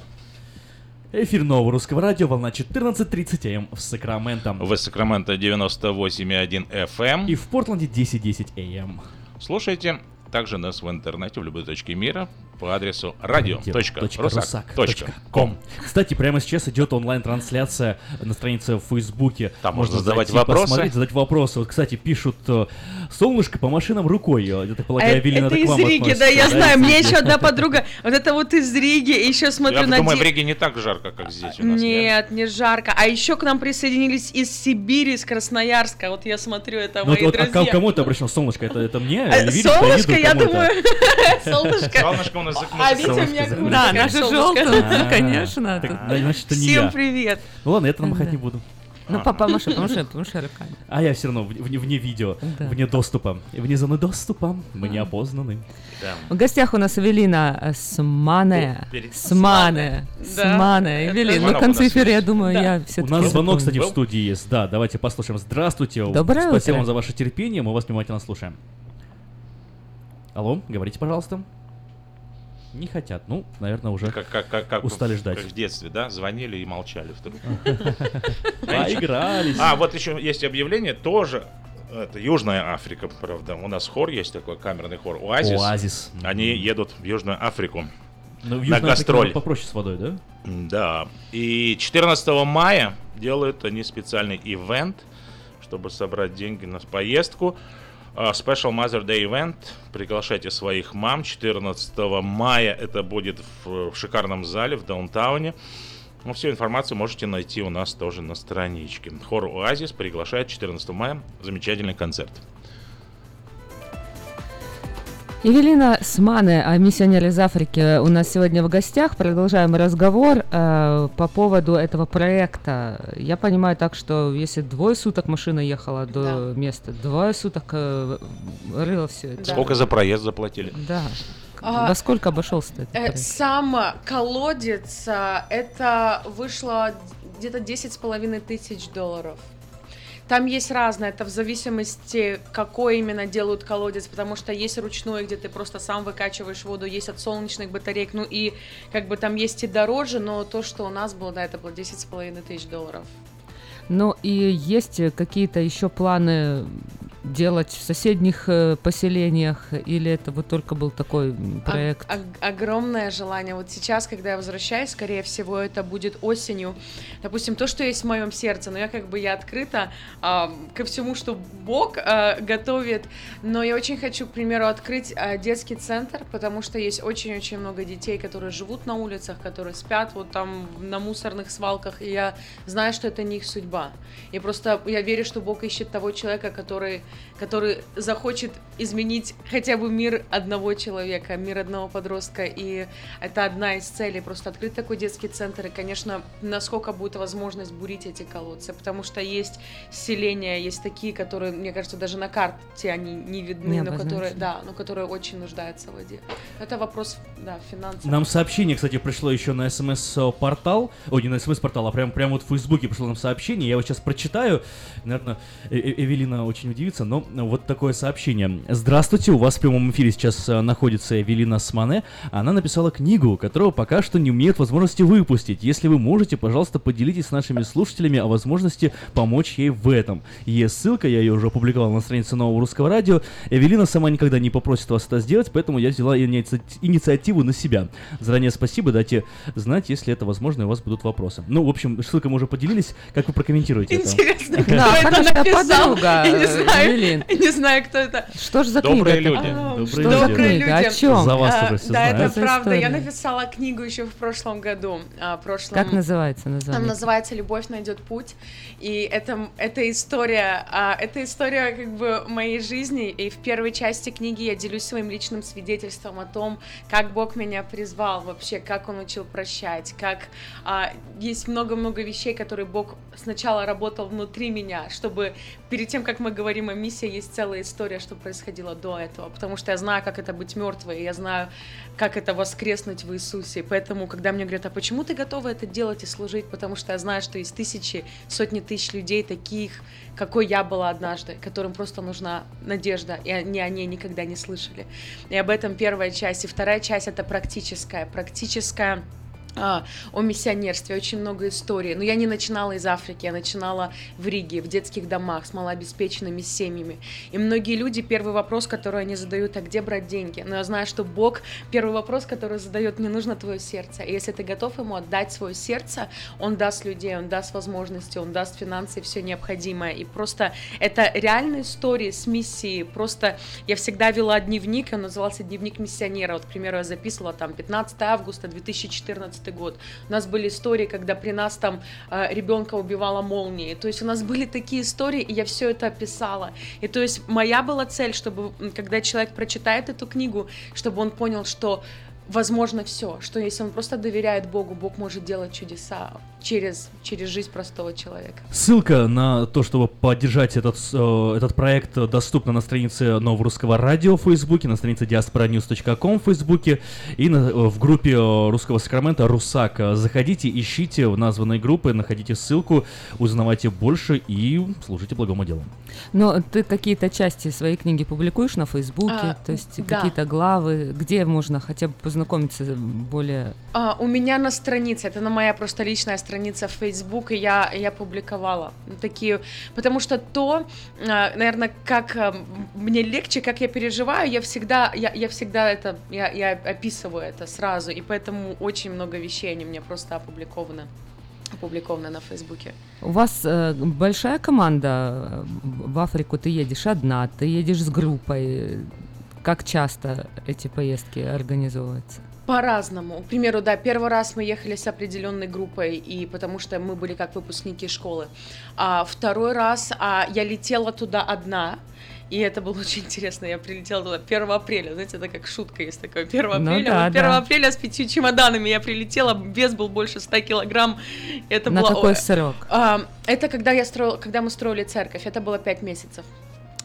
Эфир нового русского радио, волна 14.30 АМ в Сакраменто. В Сакраменто 98,1 FM. И в Портленде 10.10 АМ. Слушайте также нас в интернете в любой точке мира по адресу radio.rusak.com. radio.rusak.com. Кстати, прямо сейчас идет онлайн-трансляция на странице в Фейсбуке. Там можно задавать вопросы. посмотреть, задать вопросы. Вот, кстати, пишут э, солнышко по машинам рукой. Я так полагаю, это Велина, это из Риги, да, я знаю. Мне еще одна подруга, вот это вот из Риги, еще смотрю Я на думаю, Ди- в Риге не так жарко, как здесь у нас. Нет, не жарко. А еще к нам присоединились из Сибири, из Красноярска. Вот я смотрю, это Ну, мои а друзья. кому ты обращен? Солнышко, это, мне? Э, Солнышко, я думаю. Солнышко. Солнышко у нас А Витя у меня курит, Да, как наше солнышко. желтое, А, конечно. так, тут. значит, это не Всем я. привет. Ну ладно, это намахать Да. не буду. Ну, по- помаши, помаши, помаши руками. А я все равно вне, вне- видео, Да. вне доступа. Вне зоны доступа мы не опознаны. В гостях у нас Эвелина э, Смане. Смане. Смане. Это Эвелина, ну, звонок к концу у нас эфира, я думаю, я У все-таки... нас звонок, кстати, в студии есть. Да, давайте послушаем. Здравствуйте. Доброе Спасибо утро. вам за ваше терпение. Мы вас внимательно слушаем. Алло, говорите, пожалуйста. Не хотят. Ну, наверное, уже Как, как, как, как устали в- ждать. Как в детстве, да? Звонили и молчали в трубку. Поигрались. А, вот еще есть объявление, тоже это Южная Африка, правда. У нас хор есть такой, камерный хор, Оазис. Оазис. Они едут в Южную Африку Ну, в на гастроль. попроще с водой, да? Да. И 14 мая делают они специальный ивент, чтобы собрать деньги на поездку. А, Special Mother Day Event. Приглашайте своих мам. 14 мая это будет в, в шикарном зале в даунтауне. Ну, всю информацию можете найти у нас тоже на страничке. Хор Оазис приглашает 14 мая. Замечательный концерт. Евелина Смане, а, миссионер из Африки, у нас сегодня в гостях. Продолжаем разговор э, по поводу этого проекта. Я понимаю так, что если двое суток машина ехала до места, двое суток э, рыло все это. Сколько за проезд заплатили? Да. А, Во сколько обошелся этот Э, проект? Сам колодец, а, это вышло где-то 10 с половиной тысяч долларов. Там есть разное, это в зависимости, какой именно делают колодец, потому что есть ручной, где ты просто сам выкачиваешь воду, есть от солнечных батареек, ну и как бы там есть и дороже, но то, что у нас было, да, это было 10 с половиной тысяч долларов. Ну и есть какие-то еще планы делать в соседних э, поселениях, или это вот только был такой проект? ог- огромное желание. Вот сейчас, когда я возвращаюсь, скорее всего, это будет осенью. Допустим, то, что есть в моем сердце, но я как бы я открыта а, ко всему, что Бог а, готовит. Но я очень хочу, к примеру, открыть а, детский центр, потому что есть очень-очень много детей, которые живут на улицах, которые спят вот там на мусорных свалках, и я знаю, что это не их судьба. И просто я верю, что Бог ищет того человека, который, который захочет изменить хотя бы мир одного человека, мир одного подростка. И это одна из целей, просто открыть такой детский центр. И, конечно, насколько будет возможность бурить эти колодцы, потому что есть селения, есть такие, которые, мне кажется, даже на карте они не видны, Не но которые, да, но которые очень нуждаются в воде. Это вопрос, да, финансов. Нам сообщение, кстати, пришло еще на смс-портал. Ой, не на смс-портал, а прям, прям вот в Фейсбуке пришло нам сообщение. Я его сейчас прочитаю. Наверное, Э- Э- Эвелина очень удивится, но вот такое сообщение. Здравствуйте, у вас в прямом эфире сейчас э, находится Эвелина Смане. Она написала книгу, которую пока что не имеет возможности выпустить. Если вы можете, пожалуйста, поделитесь с нашими слушателями о возможности помочь ей в этом. Есть ссылка, я ее уже опубликовал на странице Нового Русского Радио. Эвелина сама никогда не попросит вас это сделать, поэтому я взяла иници- инициативу на себя. Заранее спасибо, дайте знать, если это возможно, и у вас будут вопросы. Ну, в общем, ссылкой мы уже поделились. Как вы прокомментируете это? Интересно, кто Да, это написал. подруга, Я не знаю, Эвелин. не знаю, кто это. Что ж за Добрые книга? люди. А, Добрые люди. Добрые книга? О люди. чем? За вас А, уже все Да, это правда. Я написала книгу еще в прошлом году. а. Как называется Там название? называется «Любовь найдет путь», и это, это история, а, это история как бы моей жизни, и в первой части книги я делюсь своим личным свидетельством о том, как Бог меня призвал вообще, как Он учил прощать, как а, есть много-много вещей, которые Бог сначала работал внутри меня, чтобы перед тем, как мы говорим о миссии, есть целая история, что происходило до этого, потому что я знаю, как это быть мертвой, и я знаю, как это воскреснуть в Иисусе. Поэтому, когда мне говорят, а почему ты готова это делать и служить? Потому что я знаю, что есть тысячи, сотни тысяч людей таких, какой я была однажды, которым просто нужна надежда, и они о ней никогда не слышали. И об этом первая часть. И вторая часть это практическая. Практическая а, о миссионерстве, очень много историй. Но я не начинала из Африки, я начинала в Риге, в детских домах с малообеспеченными семьями. И многие люди, первый вопрос, который они задают, а где брать деньги? Но я знаю, что Бог, первый вопрос, который задает, мне нужно твое сердце. И если ты готов ему отдать свое сердце, он даст людей, он даст возможности, он даст финансы и все необходимое. И просто это реальные истории с миссией. Просто я всегда вела дневник, он назывался «Дневник миссионера». Вот, к примеру, я записывала там 15 августа 2014 год. У нас были истории, когда при нас там э, ребенка убивала молнией. То есть у нас были такие истории, и я все это описала. И то есть моя была цель, чтобы когда человек прочитает эту книгу, чтобы он понял, что возможно все, что если он просто доверяет Богу, Бог может делать чудеса через, через жизнь простого человека. Ссылка на то, чтобы поддержать этот, э, этот проект, э, доступна на странице Нового Русского Радио в Фейсбуке, на странице diasporanews.com в Фейсбуке и на- э, в группе э, Русского Сакрамента «Русак». Заходите, ищите в названной группы, находите ссылку, узнавайте больше и служите благому делу. Но ты какие-то части своей книги публикуешь на Фейсбуке, А, то есть да. какие-то главы, где можно хотя бы познакомиться более... А, у меня на странице, это на моя просто личная страница в Facebook, и я, я публиковала такие, потому что то, наверное, как а, мне легче, как я переживаю, я всегда, я, я всегда это, я, я описываю это сразу, и поэтому очень много вещей, они мне просто опубликованы, опубликованы на Фейсбуке. У вас э, большая команда, э, в Африку ты едешь одна, ты едешь с группой. Как часто эти поездки организовываются? По-разному. К примеру, да, первый раз мы ехали с определенной группой, и потому что мы были как выпускники школы. А второй раз а, я летела туда одна, и это было очень интересно. Я прилетела туда 1 апреля. Знаете, это как шутка есть такое. 1 Ну апреля. да, вот 1 да. апреля с пятью чемоданами я прилетела. Вес был больше 100 килограмм. Это На было... какой ой, срок? а, это когда я строила, когда мы строили церковь. Это было 5 месяцев.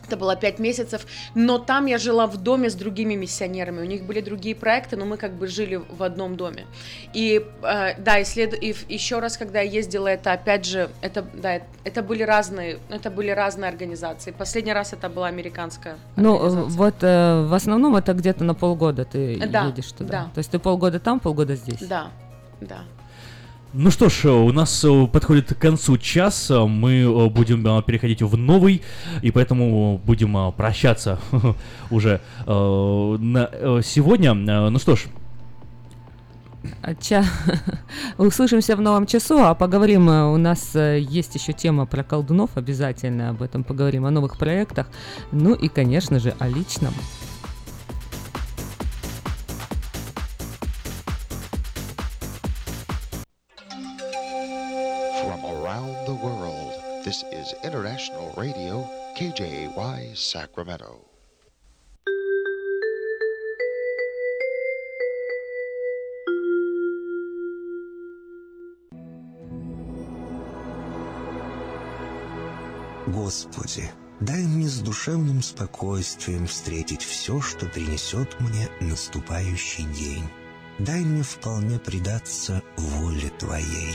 Это было пять месяцев, но там я жила в доме с другими миссионерами. У них были другие проекты, но мы как бы жили в одном доме. И э, да, и, след... и еще раз, когда я ездила, это опять же, это да, это были разные, это были разные организации. Последний раз это была американская. Ну, э, вот э, в основном это где-то на полгода ты Да, едешь туда. да. То есть ты полгода там, полгода здесь. Да, да. Ну что ж, у нас э, подходит к концу час, мы э, будем э, переходить в новый, и поэтому будем прощаться уже на сегодня. Ну что ж, А Ча... Услышимся в новом часу, а поговорим, у нас есть еще тема про колдунов, обязательно об этом поговорим, о новых проектах, ну и, конечно же, о личном. This is International Radio, KJY Sacramento. Господи, дай мне с душевным спокойствием встретить все, что принесет мне наступающий день. Дай мне вполне предаться воле Твоей.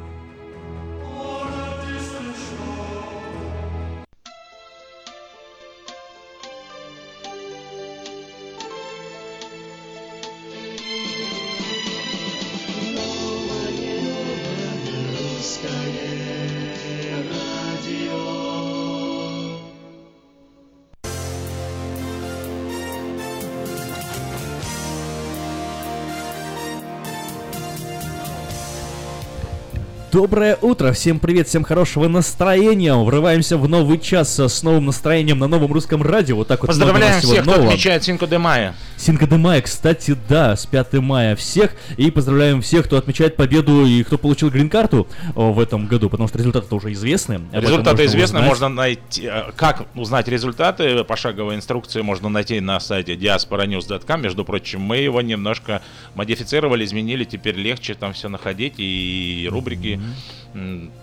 Доброе утро, всем привет, всем хорошего настроения. Врываемся в новый час э, с новым настроением на новом русском радио. Вот так вот Поздравляем всех, кто нового. отмечает Синко де Майя. Синка де Мая, кстати, да, с 5 мая всех. И поздравляем всех, кто отмечает победу и кто получил грин-карту о, в этом году, потому что результаты уже известны. Об Результаты известны, узнать. можно найти. э, Как узнать результаты? Пошаговые инструкции можно найти на сайте diasporanews.com. Между прочим, мы его немножко модифицировали, изменили, теперь легче там все находить и рубрики.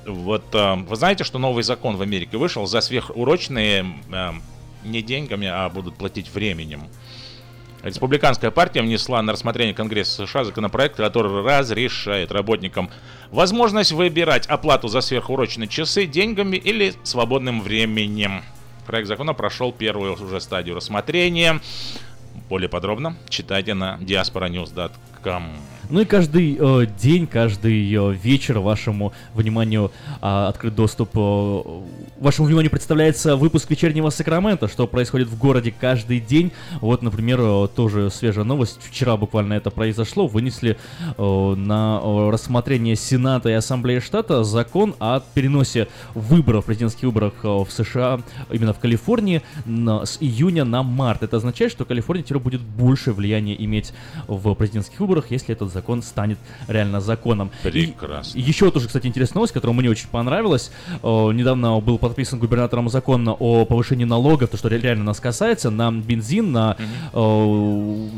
Вот э, вы знаете, что новый закон в Америке вышел за сверхурочные э, не деньгами, а будут платить временем. Республиканская партия внесла на рассмотрение Конгресса США законопроект, который разрешает работникам возможность выбирать оплату за сверхурочные часы деньгами или свободным временем. Проект закона прошел первую уже стадию рассмотрения. Более подробно читайте на diasporanews.com. Ну и каждый э, день, каждый э, вечер вашему вниманию а, открыт доступ. э, вашему вниманию представляется выпуск вечернего Сакрамента, что происходит в городе каждый день. Вот, например, э, тоже свежая новость. Вчера буквально это произошло. Вынесли э, на э, рассмотрение Сената и Ассамблеи штата закон о переносе выборов, президентских выборов э, в США, именно в Калифорнии, на- с июня на март. Это означает, что Калифорния теперь будет больше влияния иметь в президентских выборах, если этот закон станет реально законом. Прекрасно. и еще тоже, кстати, интересная новость, которая мне очень понравилась. Э, недавно был подписан губернатором закон о повышении налогов, то, что ре- реально нас касается, на бензин, на э,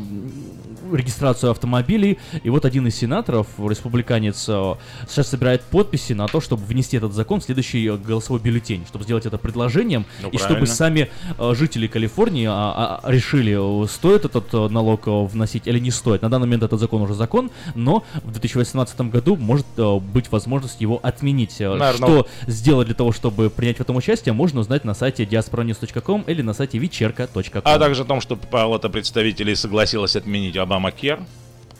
регистрацию автомобилей. И вот один из сенаторов, республиканец, сейчас собирает подписи на то, чтобы внести этот закон в следующий голосовой бюллетень, чтобы сделать это предложением, Ну, и чтобы правильно. сами э, жители Калифорнии а, а, решили, стоит этот налог вносить или не стоит. На данный момент этот закон уже закон, но в 2018 году может э, быть возможность его отменить. Э, Наверно. Что сделать для того, чтобы принять в этом участие, можно узнать на сайте diasporanews.com или на сайте вечерка.com. А также о том, что палата представителей согласилась отменить Обама Кер.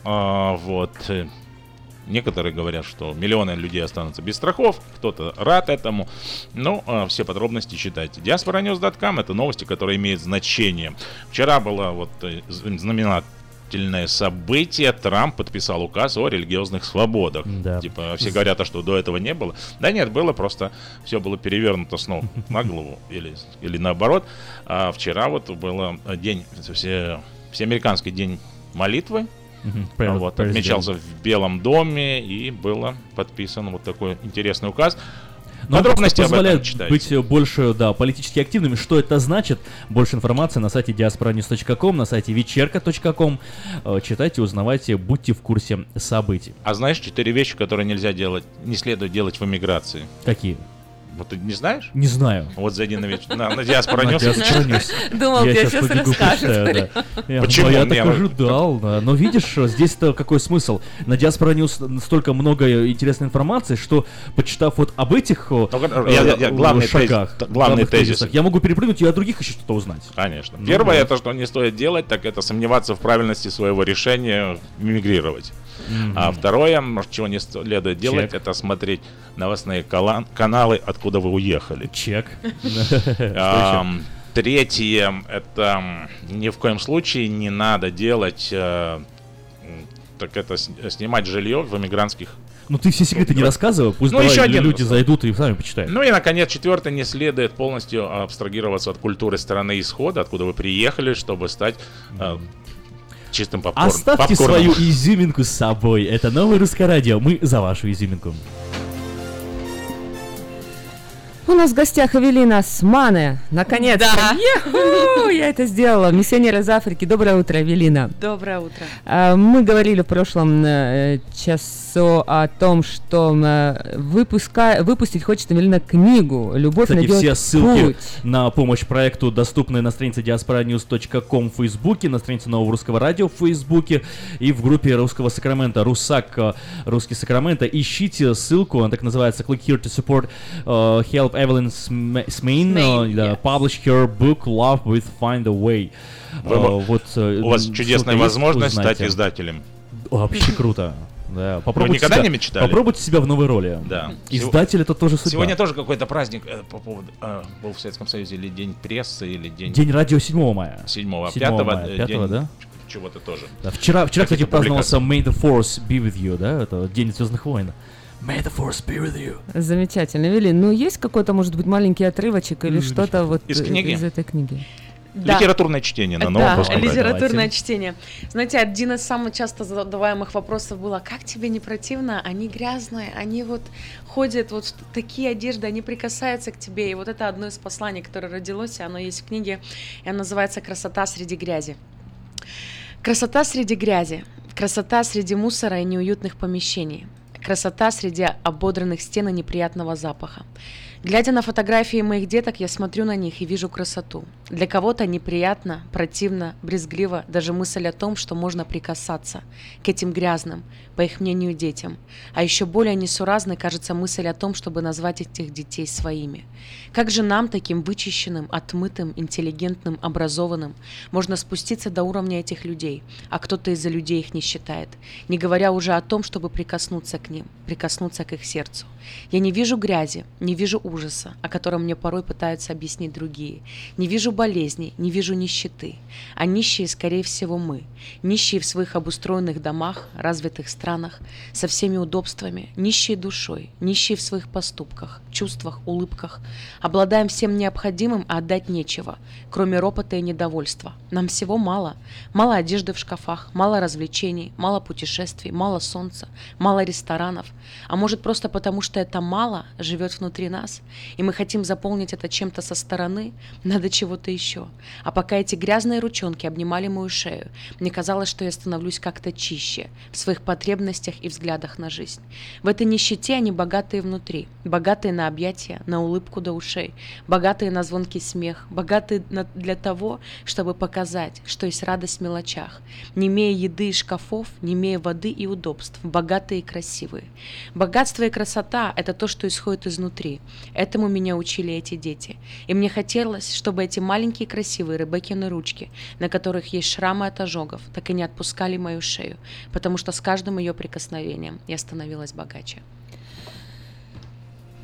А, вот. э, Некоторые говорят, что миллионы людей останутся без страхов, кто-то рад этому. Ну, а, все подробности читайте. Diasporanews.com это новости, которые имеют значение. Вчера было вот э, з- знаменательное событие. Трамп подписал указ о религиозных свободах. Да. Типа, все говорят, а что до этого не было. Да нет, было, просто все было перевернуто с ног на голову или, или наоборот. А вчера вот было день, все, всеамериканский день молитвы. Prayer- вот, отмечался в Белом доме и было подписан вот такой интересный указ. Но Подробности читайте. быть э, больше, да, политически активными. Что это значит? Больше информации на сайте diasporanews.com, на сайте вечерка.com. Э, Читайте, узнавайте, будьте в курсе событий. А знаешь четыре вещи, которые нельзя делать, не следует делать в эмиграции? Какие? Вот ты не знаешь? Не знаю. Вот зайди на, веч... на, на. Диаспора News. Думал, Я тебе сейчас расскажет. Я- Почему? ну, Я так ожидал, да. Но видишь, здесь-то какой смысл? На Diaspora News столько много интересной информации, что, почитав вот об этих главный шагах, главных тезис. тезисах, я могу перепрыгнуть и о других еще что-то узнать. Конечно. Ну Первое, это что не стоит делать, так это сомневаться в правильности своего решения мигрировать. Мгм. А второе, чего не следует делать, Чек. это смотреть новостные каналы, откуда вы уехали. Чек. Третье, это ни в коем случае не надо делать, э, так это снимать жилье в эмигрантских Ну ты все секреты не рассказывай, пусть Ну, давай еще один люди вопрос. зайдут и сами почитают. Ну и, наконец, четвертое, не следует полностью абстрагироваться от культуры страны исхода, откуда вы приехали, чтобы стать э, чистым попкорн. Оставьте попкорном. свою изюминку с собой. Это новое русское радио. Мы за вашу изюминку. У нас в гостях Эвелина Османе. Наконец-то. Да. Я это сделала. Миссионер из Африки. Доброе утро, Эвелина. Доброе утро. А, Мы говорили в прошлом э, часу о том, что э, выпуска... выпустить хочет Эвелина книгу «Любовь Кстати, найдет все ссылки путь». на помощь проекту доступны на странице diasporanews.com в Фейсбуке, на странице Нового Русского Радио в Фейсбуке и в группе Русского Сакрамента, Русак э, Русский Сакраменто. Ищите ссылку, она так называется Click here to support uh, help Evelyn Sm- Smain, uh, да, publish her book Love with Find a Way. Вы- Uh, вот, э, У вас чудесная возможность стать издателем. Вообще круто. Да, попробуйте никогда себя, не мечтали? Попробуйте себя в новой роли. Да. Издатель это тоже судьба. Сегодня тоже какой-то праздник э, по поводу э, был в Советском Союзе или День прессы или День День радио 7 мая. 7 а 7 5 мая, э, 5 день да? чего-то тоже. Да, вчера, вчера, кстати, праздновался. May the Force be with you, да? Это День Звездных войн. May the Force be with you. Замечательно. Эвелин, ну есть какой-то, может быть, маленький отрывочек или что-то вот Из э, книги? из этой книги? Да. Литературное чтение на новом Да, литературное Давайте. чтение. Знаете, один из самых часто задаваемых вопросов было, как тебе не противно? Они грязные, они вот ходят вот такие одежды, они прикасаются к тебе. И вот это одно из посланий, которое родилось, и оно есть в книге, и оно называется «Красота среди грязи». Красота среди грязи, красота среди мусора и неуютных помещений, красота среди ободранных стен и неприятного запаха. Глядя на фотографии моих деток, я смотрю на них и вижу красоту. Для кого-то неприятно, противно, брезгливо даже мысль о том, что можно прикасаться к этим грязным, по их мнению, детям. А еще более несуразной кажется мысль о том, чтобы назвать этих детей своими. Как же нам, таким вычищенным, отмытым, интеллигентным, образованным, можно спуститься до уровня этих людей, а кто-то из-за людей их не считает, не говоря уже о том, чтобы прикоснуться к ним, прикоснуться к их сердцу. Я не вижу грязи, не вижу ужаса, о котором мне порой пытаются объяснить другие. Не вижу болезней, не вижу нищеты. А нищие, скорее всего, мы. Нищие в своих обустроенных домах, развитых странах, со всеми удобствами, нищие душой, нищие в своих поступках, чувствах, улыбках. Обладаем всем необходимым, а отдать нечего, кроме ропота и недовольства. Нам всего мало. Мало одежды в шкафах, мало развлечений, мало путешествий, мало солнца, мало ресторанов. А может просто потому, что это мало живет внутри нас, и мы хотим заполнить это чем-то со стороны, надо чего-то еще. А пока эти грязные ручонки обнимали мою шею, мне казалось, что я становлюсь как-то чище в своих потребностях и взглядах на жизнь. В этой нищете они богатые внутри, богатые на объятия, на улыбку до ушей, богатые на звонкий смех, богатые на- для того, чтобы показать, что есть радость в мелочах, не имея еды и шкафов, не имея воды и удобств, богатые и красивые. Богатство и красота – это то, что исходит изнутри. Этому меня учили эти дети. И мне хотелось, чтобы эти маленькие красивые Ребеккины ручки, на которых есть шрамы от ожогов, так и не отпускали мою шею, потому что с каждым ее прикосновением я становилась богаче.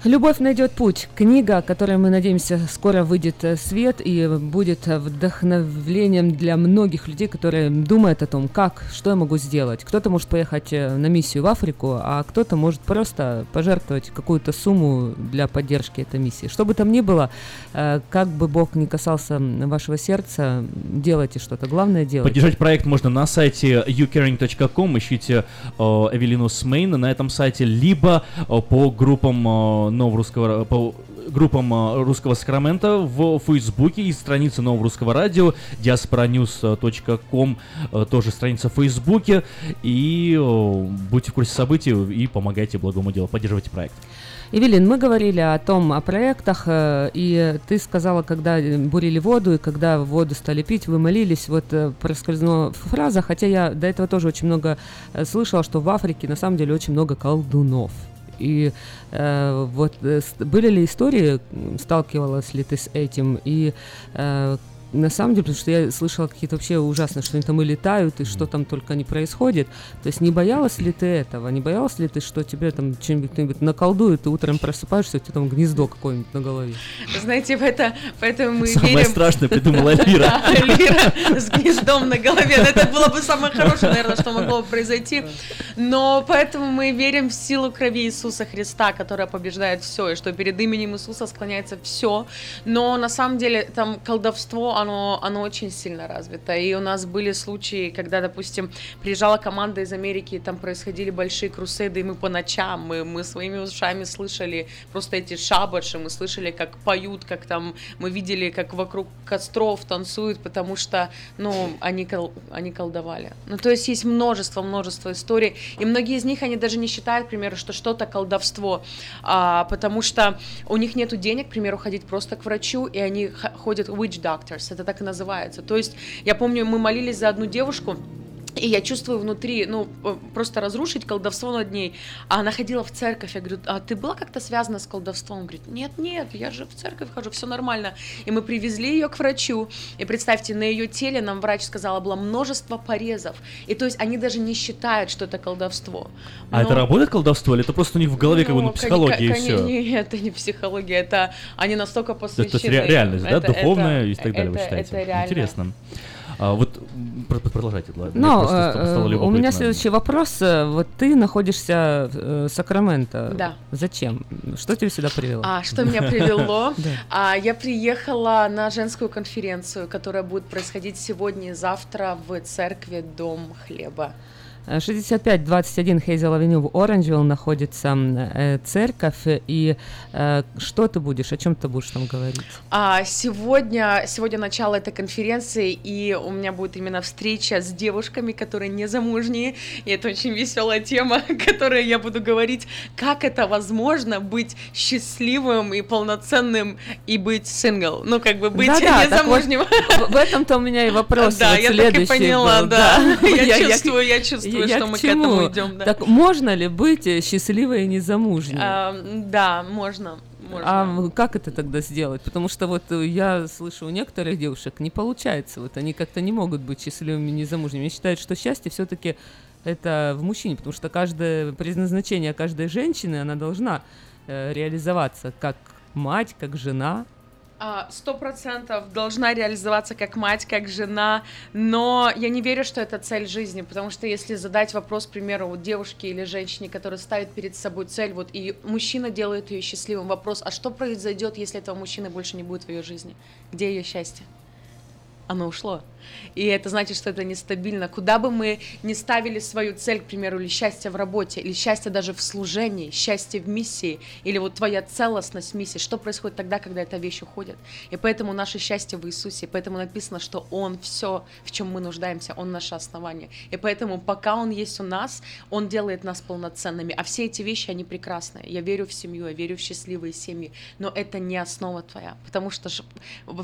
Любовь найдет путь. Книга, которая, мы надеемся, скоро выйдет э, в свет и будет э, вдохновлением для многих людей, которые думают о том, как, что я могу сделать. Кто-то может поехать э, на миссию в Африку, а кто-то может просто пожертвовать какую-то сумму для поддержки этой миссии. Что бы там ни было, э, как бы Бог не касался вашего сердца, делайте что-то. Главное делать. Поддержать проект можно на сайте youcaring.com, ищите э, Эвелину Смейн на этом сайте, либо э, по группам э, нового русского по группам э, русского Сакрамента в Фейсбуке и страница нового русского радио, diasporanews.com, э, тоже страница в Фейсбуке, и будьте в курсе событий и помогайте благому делу, поддерживайте проект. Эвелин, мы говорили о том, о проектах, э, и ты сказала, когда э, бурили воду, и когда воду стали пить, вы молились, вот э, проскользнула фраза, хотя я до этого тоже очень много слышала, что в Африке на самом деле очень много колдунов. И э, вот э, были ли истории, сталкивалась ли ты с этим, и э, на самом деле, потому что я слышала какие-то вообще ужасные, что они там и летают, и что там только не происходит. То есть не боялась ли ты этого? Не боялась ли ты, что тебе там что-нибудь кто-нибудь наколдует, и утром просыпаешься, у тебя там гнездо какое-нибудь на голове? Знаете, в это, поэтому мы Самое верим... страшное придумала Эльвира. Да, Эльвира с гнездом на голове. Но Это было бы самое хорошее, наверное, что могло бы произойти. Но поэтому мы верим в силу крови Иисуса Христа, которая побеждает все, и что перед именем Иисуса склоняется все. Но на самом деле там колдовство, оно, оно очень сильно развито. И у нас были случаи, когда, допустим, приезжала команда из Америки, и там происходили большие крусейды, и мы по ночам, мы, мы своими ушами слышали просто эти шабаши, мы слышали, как поют, как там, мы видели, как вокруг костров танцуют, потому что, ну, они, кол- они колдовали. Ну, то есть есть множество, множество историй, и многие из них, они даже не считают, к примеру, что что-то колдовство, а, потому что у них нету денег, к примеру, ходить просто к врачу, и они ходят witch doctors, это так и называется. То есть, я помню, мы молились за одну девушку, и я чувствую внутри, ну, э, просто разрушить колдовство над ней. А она ходила в церковь. Я говорю, а ты была как-то связана с колдовством? Он говорит, нет, нет, я же в церковь хожу, все нормально. И мы привезли ее к врачу. И представьте, на ее теле, нам врач сказала, было множество порезов. И то есть они даже не считают, что это колдовство. А это Но- работает колдовство, или это просто у них в голове как бы ну, ну, психология и все? Нет, это не психология, это они настолько То есть посвящены. ре- реальность, да, Это- духовная это- и так далее, вы это- считаете? это реально. Интересно. А, вот продолжайте, ладно. Ну, э, стало у меня следующий вопрос. Вот ты находишься в э, Сакраменто. Да. Зачем? Что тебя сюда привело? А что меня привело? А, я приехала на женскую конференцию, которая будет происходить сегодня и завтра в церкви Дом Хлеба. Э, 6521 Хейзел Авеню в Оранжевилл находится э, церковь. И э, что ты будешь, о чем ты будешь там говорить? А сегодня, сегодня начало этой конференции, и у меня будет именно встреча с девушками, которые не замужние, и это очень веселая тема, которой я буду говорить, как это возможно быть счастливым и полноценным и быть сингл, ну как бы быть так вот незамужним. в- в этом-то у меня и вопрос Да, вот я так и поняла, был, да. Я Я- я- чувствую, я чувствую, я что мы к чему? этому идем, да. Так можно ли быть э, счастливой и незамужней? А, Да, можно. можно. А как это тогда сделать? Потому что вот э, я слышу у некоторых девушек не получается, вот они как-то не могут быть счастливыми незамужними. Они считают, что счастье все-таки это в мужчине, потому что каждое предназначение каждой женщины, она должна э, реализоваться как мать, как жена. А, Сто процентов должна реализоваться как мать, как жена, но я не верю, что это цель жизни, потому что если задать вопрос, к примеру, девушке или женщине, которая ставит перед собой цель, вот и мужчина делает ее счастливым, вопрос, а что произойдет, если этого мужчины больше не будет в ее жизни? Где ее счастье? Оно ушло. И это значит, что это нестабильно. Куда бы мы ни ставили свою цель, к примеру, или счастье в работе, или счастье даже в служении, счастье в миссии, или вот твоя целостность миссии, что происходит тогда, когда эта вещь уходит? И поэтому наше счастье в Иисусе, и поэтому написано, что Он все, в чем мы нуждаемся, Он наше основание. И поэтому пока Он есть у нас, Он делает нас полноценными. А все эти вещи, они прекрасные. Я верю в семью, я верю в счастливые семьи, но это не основа твоя, потому что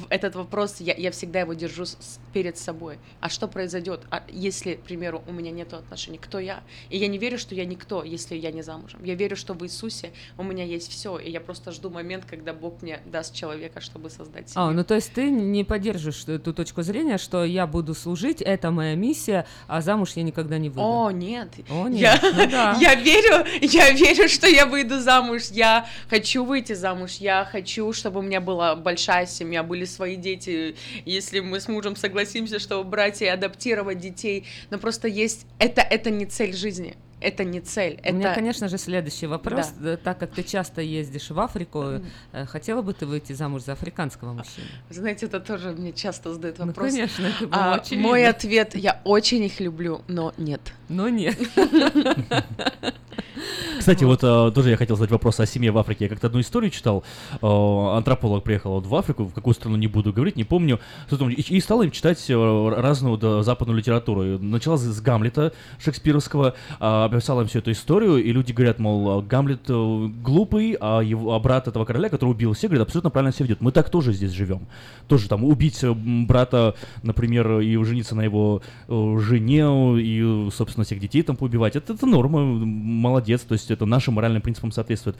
этот вопрос, я, я всегда его держу с- с- собой. А что произойдет, а если, к примеру, у меня нет отношений? Кто я? И я не верю, что я никто, если я не замужем. Я верю, что в Иисусе у меня есть все, и я просто жду момент, когда Бог мне даст человека, чтобы создать семью. А, ну то есть ты не поддерживаешь эту точку зрения, что я буду служить, это моя миссия, а замуж я никогда не выйду. О, нет. О, нет. Я, Ну да. я верю, я верю, что я выйду замуж. Я хочу выйти замуж. Я хочу, чтобы у меня была большая семья, были свои дети. Если мы с мужем согласимся, чтобы брать и адаптировать детей. Но просто есть... Это, это не цель жизни. Это не цель. У меня, Это... конечно же, следующий вопрос. Да. Да, Так как ты часто ездишь в Африку, э, хотела бы ты выйти замуж за африканского мужчину? Знаете, это тоже мне часто задают Ну, вопрос. конечно, это было А, очевидно. мой ответ, я очень их люблю, но нет. Но нет. Кстати, вот э, тоже я хотел задать вопрос о семье в Африке. Я как-то одну историю читал. Э, антрополог приехал вот в Африку, в какую страну не буду говорить, не помню. И, стал им читать э, разную да, западную литературу. Начала с, Гамлета шекспировского, э, описал им всю эту историю, и люди говорят, мол, Гамлет глупый, а, его, а брат этого короля, который убил всех, говорит, абсолютно правильно себя ведет. Мы так тоже здесь живем. Тоже там убить брата, например, и жениться на его жене, и, собственно, всех детей там поубивать. Это, это норма, молодец, то есть это нашим моральным принципам соответствует.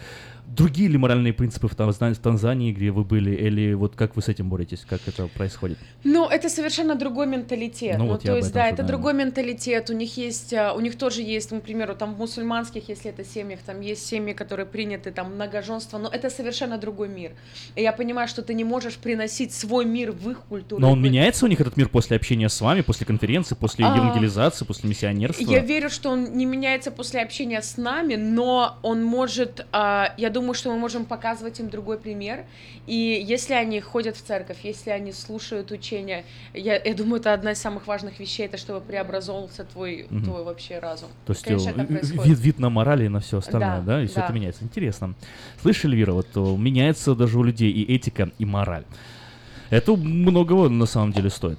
Другие ли моральные принципы в, Танза- в Танзании, где вы были, или вот как вы с этим боретесь, как это происходит? Ну, это совершенно другой менталитет. Ну, Ну, вот я то есть, да, это да. другой менталитет. У них есть, а, у них тоже есть, к примеру, там в мусульманских, если это семьях, там есть семьи, которые приняты, там, многоженство, но это совершенно другой мир. И я понимаю, что ты не можешь приносить свой мир в их культуру. Но он меняется у них, этот мир, после общения с вами, после конференции, после А, евангелизации, после миссионерства? Я верю, что он не меняется после общения с нами, но он может, а, я думаю, что мы можем показывать им другой пример. И если они ходят в церковь, если они слушают учения, я, я думаю, это одна из самых важных вещей, это чтобы преобразовался твой, Мгм. твой вообще разум. То есть Конечно, э, это происходит. вид, вид на морали и на все остальное, да, Да, и все да. это меняется. Интересно. Слышишь, Эльвира, вот э, меняется даже у людей и этика, и мораль. Это многого на самом деле стоит.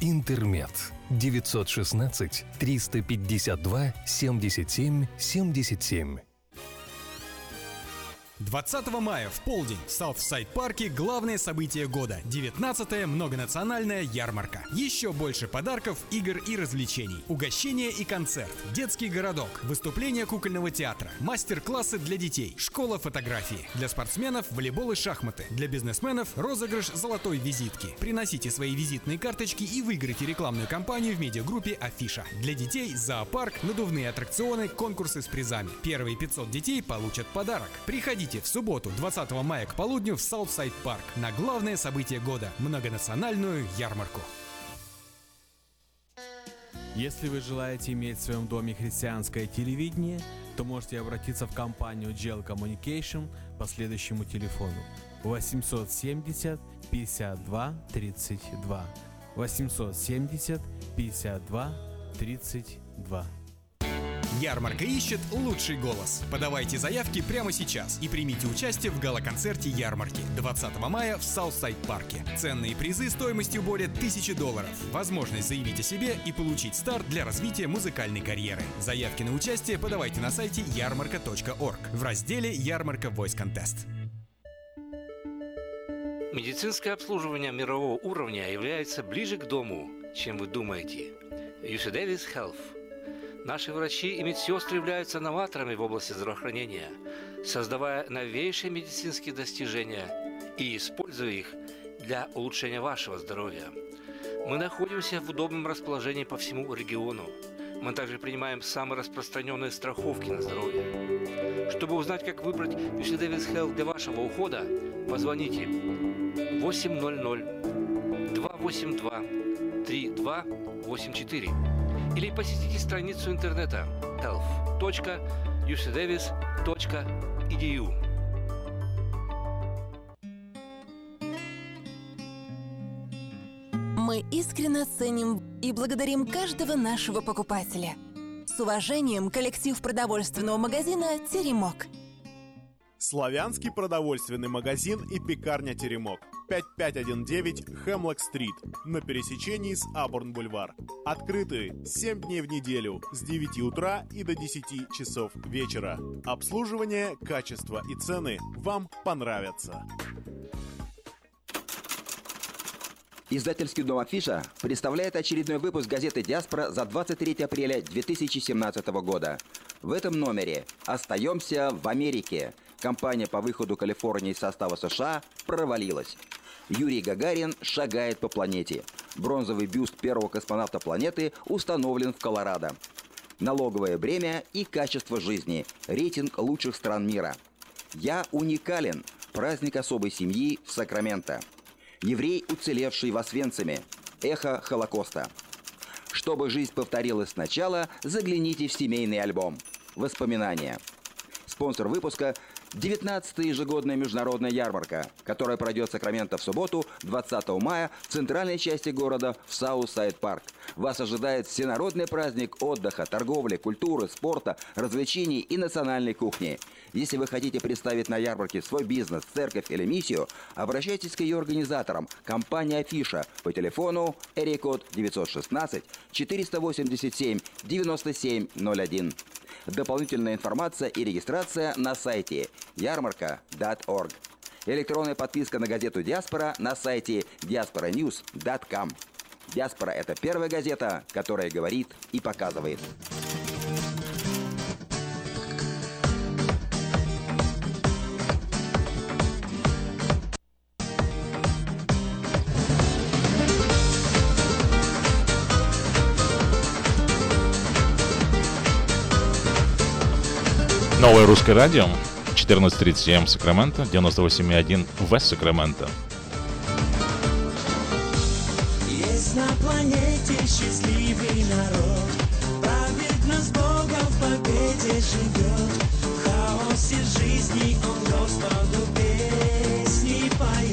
«Интермед». 916 352 77 77. 20 мая в полдень в Саутсайд парке главное событие года – 19-я многонациональная ярмарка. Еще больше подарков, игр и развлечений. Угощение и концерт, детский городок, выступление кукольного театра, мастер-классы для детей, школа фотографии. Для спортсменов – волейбол и шахматы. Для бизнесменов – розыгрыш золотой визитки. Приносите свои визитные карточки и выиграйте рекламную кампанию в медиагруппе Афиша. Для детей – зоопарк, надувные аттракционы, конкурсы с призами. Первые 500 детей получат подарок. Приходите в субботу, 20 мая к полудню в Саутсайд Парк на главное событие года – многонациональную ярмарку. Если вы желаете иметь в своем доме христианское телевидение, то можете обратиться в компанию Gel Communication по следующему телефону 870 52 32 870 52 32. Ярмарка ищет лучший голос. Подавайте заявки прямо сейчас и примите участие в гала-концерте ярмарки 20 мая в Саутсайд парке. Ценные призы стоимостью более 1000 долларов. Возможность заявить о себе и получить старт для развития музыкальной карьеры. Заявки на участие подавайте на сайте ярмарка.org в разделе «Ярмарка Voice Contest». Медицинское обслуживание мирового уровня является ближе к дому, чем вы думаете. UC Davis Health. Наши врачи и медсестры являются новаторами в области здравоохранения, создавая новейшие медицинские достижения и используя их для улучшения вашего здоровья. Мы находимся в удобном расположении по всему региону. Мы также принимаем самые распространенные страховки на здоровье. Чтобы узнать, как выбрать UC Davis Health для вашего ухода, позвоните 800 282 3284 или посетите страницу интернета health.ucdavis.edu. Мы искренне ценим и благодарим каждого нашего покупателя. С уважением, коллектив продовольственного магазина «Теремок». Славянский продовольственный магазин и пекарня «Теремок». 5519 Хемлок-стрит на пересечении с Абурн-бульвар. Открыты 7 дней в неделю с 9 утра и до 10 часов вечера. Обслуживание, качество и цены вам понравятся. Издательский дом «Афиша» представляет очередной выпуск газеты «Диаспора» за 23 апреля 2017 года. В этом номере «Остаемся в Америке». Компания по выходу Калифорнии из состава США провалилась. Юрий Гагарин шагает по планете. Бронзовый бюст первого космонавта планеты установлен в Колорадо. Налоговое бремя и качество жизни. Рейтинг лучших стран мира. «Я уникален». Праздник особой семьи в Сакраменто. Еврей, уцелевший в Освенциме. Эхо Холокоста. Чтобы жизнь повторилась сначала, загляните в семейный альбом. Воспоминания. Спонсор выпуска 19-я ежегодная международная ярмарка, которая пройдет в Сакраменто в субботу, 20 мая, в центральной части города в Саусайд Парк. Вас ожидает всенародный праздник отдыха, торговли, культуры, спорта, развлечений и национальной кухни. Если вы хотите представить на ярмарке свой бизнес, церковь или миссию, обращайтесь к ее организаторам, компания Афиша, по телефону area code 916 487 9701. Дополнительная информация и регистрация на сайте ярмарка.org. Электронная подписка на газету «Диаспора» на сайте diasporanews.com. «Диаспора» — это первая газета, которая говорит и показывает. Новое русское радио. 14.37 Сакраменто, 98.1 Вест Сакраменто. Есть на планете счастливый народ Праведно с в победе живет В хаосе жизни он Господу песни поет.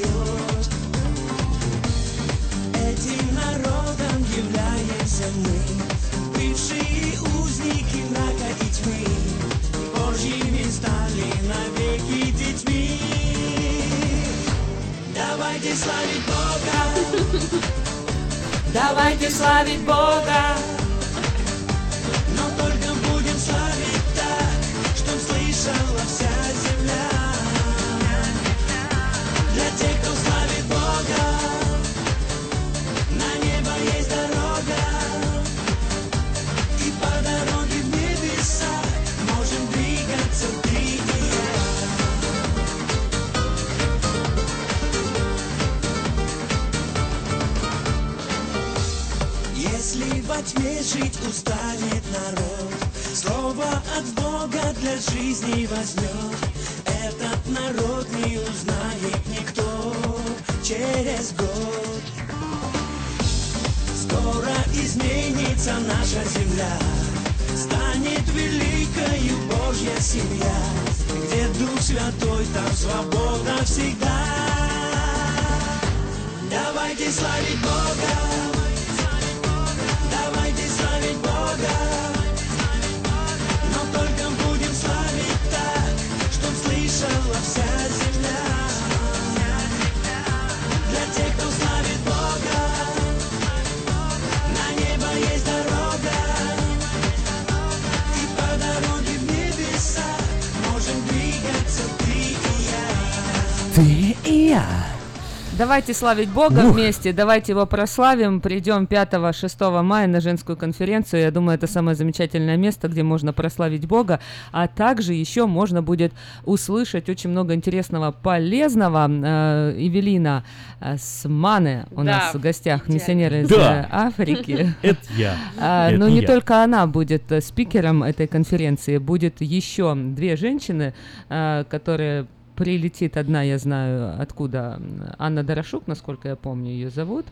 Давайте славить Бога, давайте славить Бога, во тьме жить устанет народ, Слово от Бога для жизни возьмет. Этот народ не узнает никто через год. Скоро изменится наша земля, Станет великою Божья семья, Где Дух Святой, там свобода всегда. Давайте славить Бога, и я. Давайте славить Бога Ух. вместе, давайте его прославим. Придем 5-6 мая на женскую конференцию. Я думаю, это самое замечательное место, где можно прославить Бога. А также еще можно будет услышать очень много интересного, полезного. Э, Эвелина э, у Да, нас в гостях, идеально. миссионеры из Да. э, Африки. Это я. А, Это Но не только она будет э, спикером этой конференции, будет еще две женщины, э, которые прилетит одна, я знаю, откуда, Анна Дорошук, насколько я помню, ее зовут,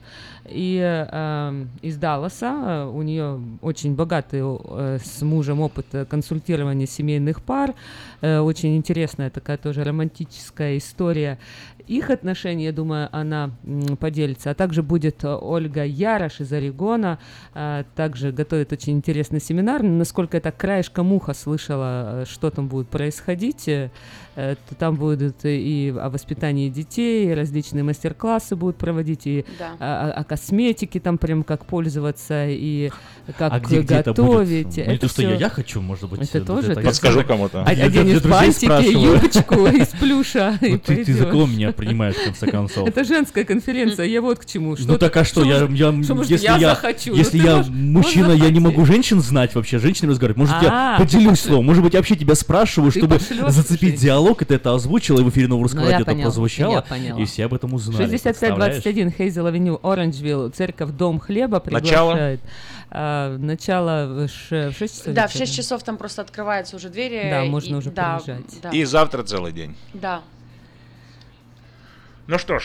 и э, из Далласа, э, у нее очень богатый э, с мужем опыт э, консультирования семейных пар, э, очень интересная такая тоже романтическая история их отношений, я думаю, она поделится. А также будет э, Ольга Ярош из Орегона, также готовит очень интересный семинар. Насколько я так краешком уха слышала, что там будет происходить, там будут и о воспитании детей, и различные мастер-классы будут проводить, и Да. о, о- косметике там прям как пользоваться, и как А где, где это готовить. будет? Ну, это что, я, я хочу, может быть. Это э, тоже это- Подскажу кому-то. Оденешь бантики, юбочку из плюша и Ну, ты, ты за кого меня принимаешь, в конце концов? Это женская конференция, я вот к чему. Ну так а что, я, я, если я захочу? Ну, если я мужчина, я не могу женщин знать вообще, женщин разговаривать. Может, я А, поделюсь словом, может быть, я вообще тебя спрашиваю, чтобы зацепить диалог, и ты это озвучила, и в эфире Нового Русского Ну, радио это прозвучало, и все об этом узнали. 6521 Хейзел Авеню, Оранжвилл, церковь Дом Хлеба Начало? приглашает. А, начало в ш- в 6 часов Да, в вечера? 6 часов там просто открываются уже двери. Да, можно и- уже да, приезжать. да. И завтра целый день. Да. Ну что ж,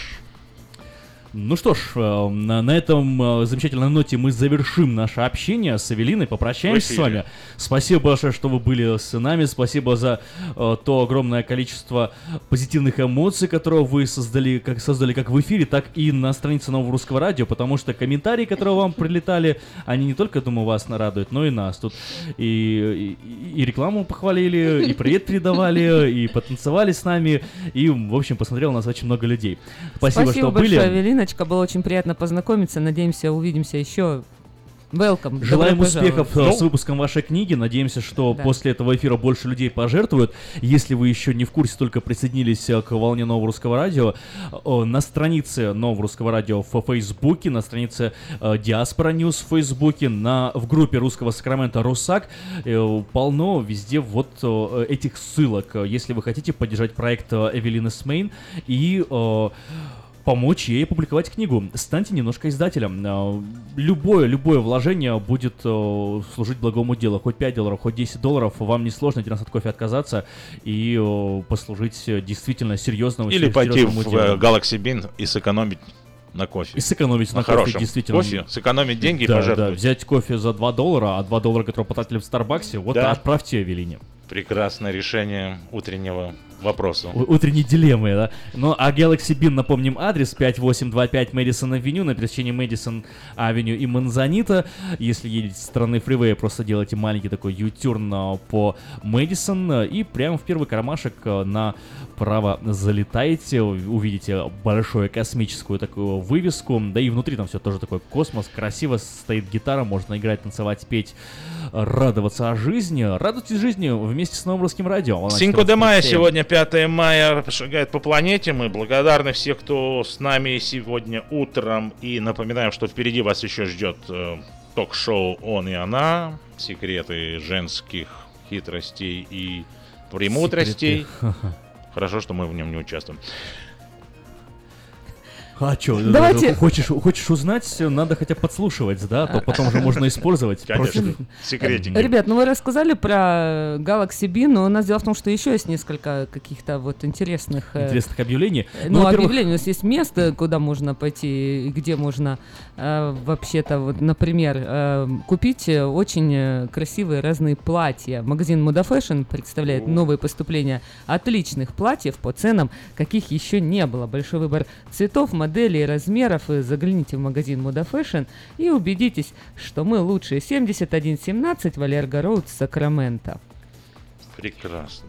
Ну что ж, э, на, на этом э, замечательной ноте мы завершим наше общение с Эвелиной, попрощаемся с Спасибо. вами. Спасибо большое, что вы были с нами, спасибо за э, то огромное количество позитивных эмоций, которые вы создали как, создали как в эфире, так и на странице Нового Русского Радио, потому что комментарии, которые вам прилетали, они не только, думаю, вас нарадуют, но и нас. Тут и, и, и рекламу похвалили, и привет передавали, и потанцевали с нами, и, в общем, посмотрел нас очень много людей. Спасибо, что были. большое, Эвелиночка. Было очень приятно познакомиться. Надеемся, увидимся еще. Welcome. Желаем Добро успехов э, пожаловать. с выпуском вашей книги. Надеемся, что Да. после этого эфира больше людей пожертвуют. Если вы еще не в курсе, только присоединились э, к волне Нового Русского Радио, на странице Нового Русского Радио в Фейсбуке, на странице э, Диаспора News в Фейсбуке, на, в группе Русского Сакрамента Русак полно везде вот этих ссылок. Если вы хотите поддержать проект Эвелины Смейн и помочь ей опубликовать книгу. Станьте немножко издателем. Э, Любое, любое вложение будет э, служить благому делу. Хоть 5 долларов, хоть 10 долларов. Вам не сложно один раз от кофе отказаться и э, послужить действительно серьезному или пойти в делу. э, Galaxy Bean и сэкономить на кофе. И сэкономить на, кофе, хорошем действительно. кофе, сэкономить деньги и да, пожертвовать. Да, взять кофе за 2 доллара, а 2 доллара, которые потратили в Старбаксе, вот Да. отправьте Эвелине. Прекрасное решение утреннего вопросу. У- Утренние дилеммы, да. Ну, а Galaxy Beam, напомним, адрес 5825 Мэдисон Авеню на пересечении Мэдисон Авеню и Манзанита. Если едете со стороны фривея, просто делайте маленький такой U-turn а, по Мэдисон а, и прямо в первый кармашек а, направо залетаете, у- увидите большую космическую такую вывеску, да и внутри там все тоже такой космос, красиво стоит гитара, можно играть, танцевать, петь, радоваться о жизни. Радуйтесь жизни вместе с Новым Русским Радио. Волна Синько де Майя 14.37. сегодня 5 мая шагает по планете. Мы благодарны всех, кто с нами сегодня утром. И напоминаем, что впереди вас еще ждет э, ток-шоу «Он и она». Секреты женских хитростей и премудростей. Секреты. Хорошо, что мы в нем не участвуем. А что, Давайте- хочешь, хочешь узнать, надо хотя бы подслушивать, да, а то потом же можно использовать. Конечно. Секретики. Ребят, ну вы рассказали про Galaxy B, но у нас дело в том, что еще есть несколько каких-то вот интересных... э, Интересных объявлений. Ну, во-первых, объявлений. У нас есть место, куда можно пойти, и где можно э, вообще-то, вот, например, э, купить э, очень э, красивые разные платья. Магазин Moda Fashion представляет новые поступления отличных платьев по ценам, каких еще не было. Большой выбор цветов, моделей, размеров. И загляните в магазин Moda Fashion и убедитесь, что мы лучшие. 7117 Валерго Роуд, Сакраменто. Прекрасно.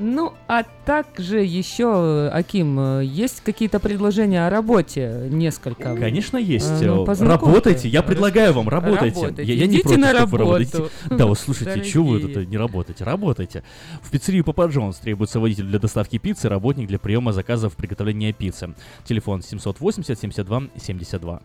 Ну, а также еще, э, Аким, э, есть какие-то предложения о работе? Несколько. Конечно, есть. Э, ну, работайте. Я предлагаю вам, работайте. Работайте. Я, я не против, на работу, работаете. Да, вот слушайте, чего вы тут не работаете? Работайте. В пиццерию Папа Джонс требуется водитель для доставки пиццы, работник для приема заказов приготовления пиццы. Телефон 780 72 72.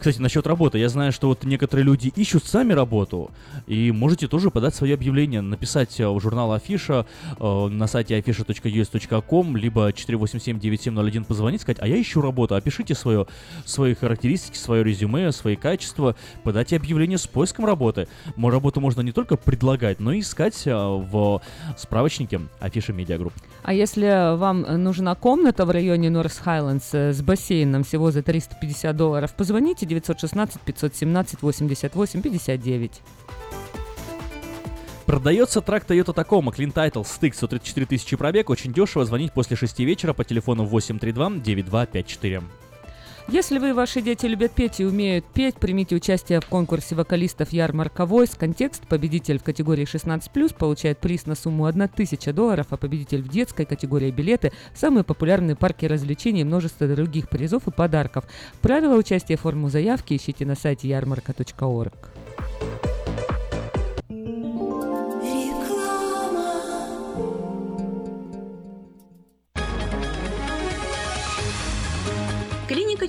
Кстати, насчет работы. Я знаю, что вот некоторые люди ищут сами работу, и можете тоже подать свое объявление, написать э, в журнал Афиша э, на сайте afisha.us.com, либо 487-9701 позвонить, сказать, а я ищу работу, опишите свое, свои характеристики, свое резюме, свои качества, подайте объявление с поиском работы. Работу можно не только предлагать, но и искать э, в справочнике Афиша Медиа Групп. А если вам нужна комната в районе North Highlands э, с бассейном всего за 350 долларов, позвоните 916 517 88 59. Продается truck Toyota Tacoma Clean Title Stick 134 тысячи пробег. Очень дешево. Звонить после 6 вечера по телефону 832-9254. Если вы и ваши дети любят петь и умеют петь, примите участие в конкурсе вокалистов «Ярмарка Voice». Контекст. Победитель в категории 16+, получает приз на сумму 1000 долларов, а победитель в детской категории билеты самые популярные парки развлечений множество других призов и подарков. Правила участия форму заявки ищите на сайте ярмарка.орг.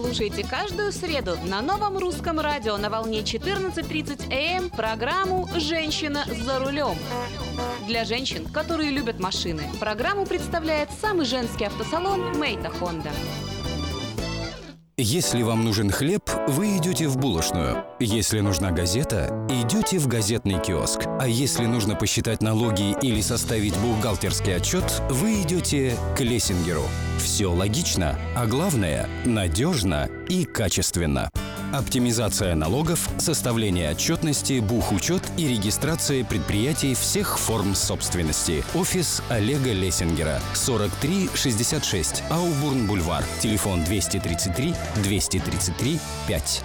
Слушайте каждую среду на новом русском радио на волне 14.30 АМ эм программу «Женщина за рулем». Для женщин, которые любят машины, программу представляет самый женский автосалон «Мейта Хонда». Если вам нужен хлеб, вы идете в булочную. Если нужна газета, идете в газетный киоск. А если нужно посчитать налоги или составить бухгалтерский отчет, вы идете к Лессингеру. Все логично, а главное – надежно и качественно. Оптимизация налогов, составление отчетности, бухучет и регистрация предприятий всех форм собственности. Офис Олега Лессингера. 4366 Аубурн Бульвар. Телефон 233 233 5.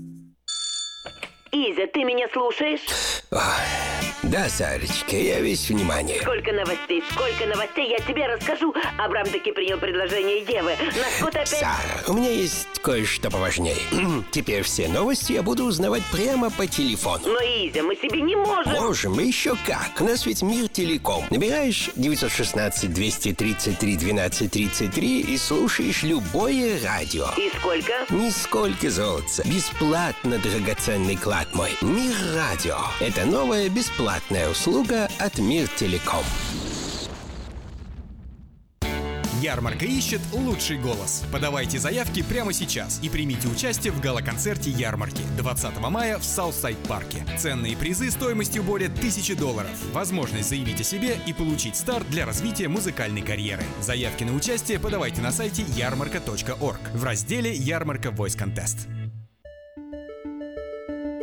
Изя, ты меня слушаешь? Да, Сарочка, я весь внимание. Сколько новостей, сколько новостей, я тебе расскажу. Абрам таки принял предложение Евы. На скот опять... Сара, у меня есть кое-что поважнее. Теперь все новости я буду узнавать прямо по телефону. Но, Изя, мы себе не можем. Можем, и еще как. У нас ведь мир телеком. Набираешь 916-233-1233 и слушаешь любое радио. И сколько? Нисколько золотца. Бесплатно, драгоценный клад мой. Мир радио. Это новая бесплатная услуга от Мир Телеком. Ярмарка ищет лучший голос. Подавайте заявки прямо сейчас и примите участие в гала-концерте ярмарки 20 мая в Саутсайд парке. Ценные призы стоимостью более 1000 долларов. Возможность заявить о себе и получить старт для развития музыкальной карьеры. Заявки на участие подавайте на сайте ярмарка.org в разделе «Ярмарка Voice Contest».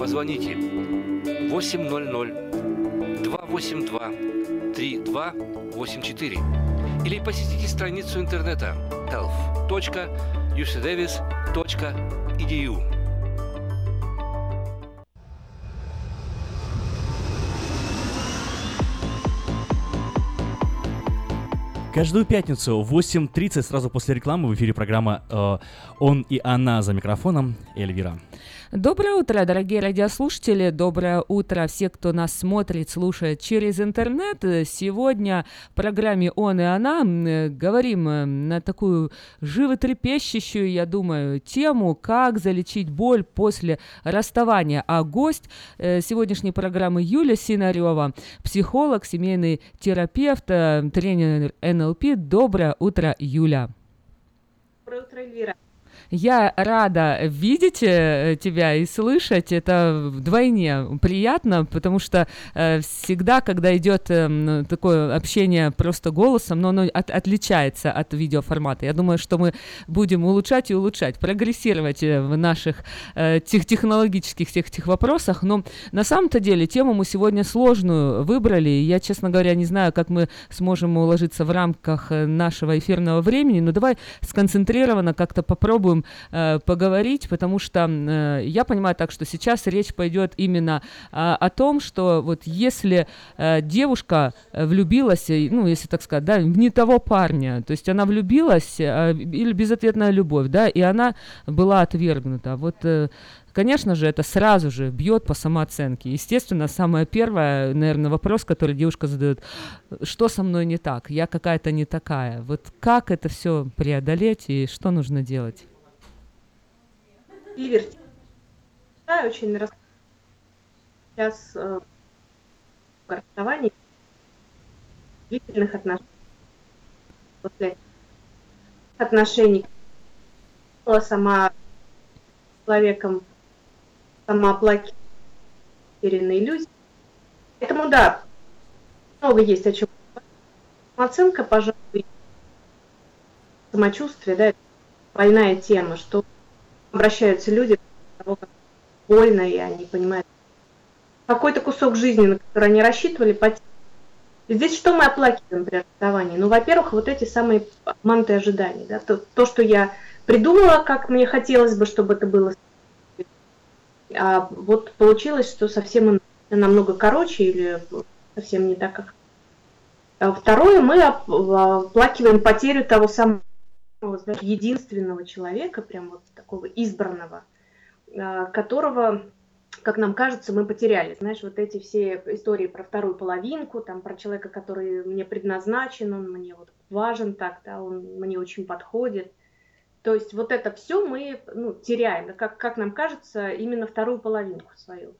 позвоните 800 282 3284 или посетите страницу интернета health.ucdavis.edu. Каждую пятницу в 8.30 сразу после рекламы в эфире программа э, «Он и она» за микрофоном Эльвира. Доброе утро, дорогие радиослушатели. Доброе утро все, кто нас смотрит, слушает через интернет. Сегодня в программе «Он и она» говорим э, на такую животрепещущую, я думаю, тему, как залечить боль после расставания. А гость э, сегодняшней программы Юля Синарева, психолог, семейный терапевт, э, тренер НЛП. Доброе утро, Юля. Доброе утро, Эльвира. Я рада видеть э, тебя и слышать. Это вдвойне приятно, потому что э, всегда, когда идет э, такое общение просто голосом, но оно от, отличается от видеоформата. Я думаю, что мы будем улучшать и улучшать, прогрессировать э, в наших тех, технологических всех этих вопросах. Но на самом-то деле тему мы сегодня сложную выбрали. Я, честно говоря, не знаю, как мы сможем уложиться в рамках нашего эфирного времени, но давай сконцентрированно как-то попробуем э, поговорить, потому что э, я понимаю так, что сейчас речь пойдет именно э, о том, что вот если э, девушка влюбилась, э, ну, если так сказать, да, в не того парня, то есть она влюбилась э, или безответная любовь, да, и она была отвергнута. Вот э, Конечно же, это сразу же бьет по самооценке. Естественно, самое первое, наверное, вопрос, который девушка задает, что со мной не так, я какая-то не такая. Вот как это все преодолеть и что нужно делать? Ливер, очень рас... сейчас э, расставаний, длительных отношений, после отношений была сама человеком, сама плаки, потерянная иллюзия. Поэтому да, много есть о чем. Самооценка, пожалуй, самочувствие, да, это больная тема, что обращаются люди, того, как больно, и они понимают, какой-то кусок жизни, на который они рассчитывали, потерян. И здесь что мы оплакиваем при расставании? Ну, во-первых, вот эти самые обманутые ожидания. Да? То, то, что я придумала, как мне хотелось бы, чтобы это было. А вот получилось, что совсем намного короче или совсем не так, как. А второе, мы оплакиваем потерю того самого единственного человека, прям вот такого избранного, а, которого как нам кажется, мы потеряли. Знаешь, вот эти все истории про вторую половинку, там про человека, который мне предназначен, он мне вот важен так, да, он мне очень подходит. То есть вот это все мы ну, теряем, как, как нам кажется, именно вторую половинку свою.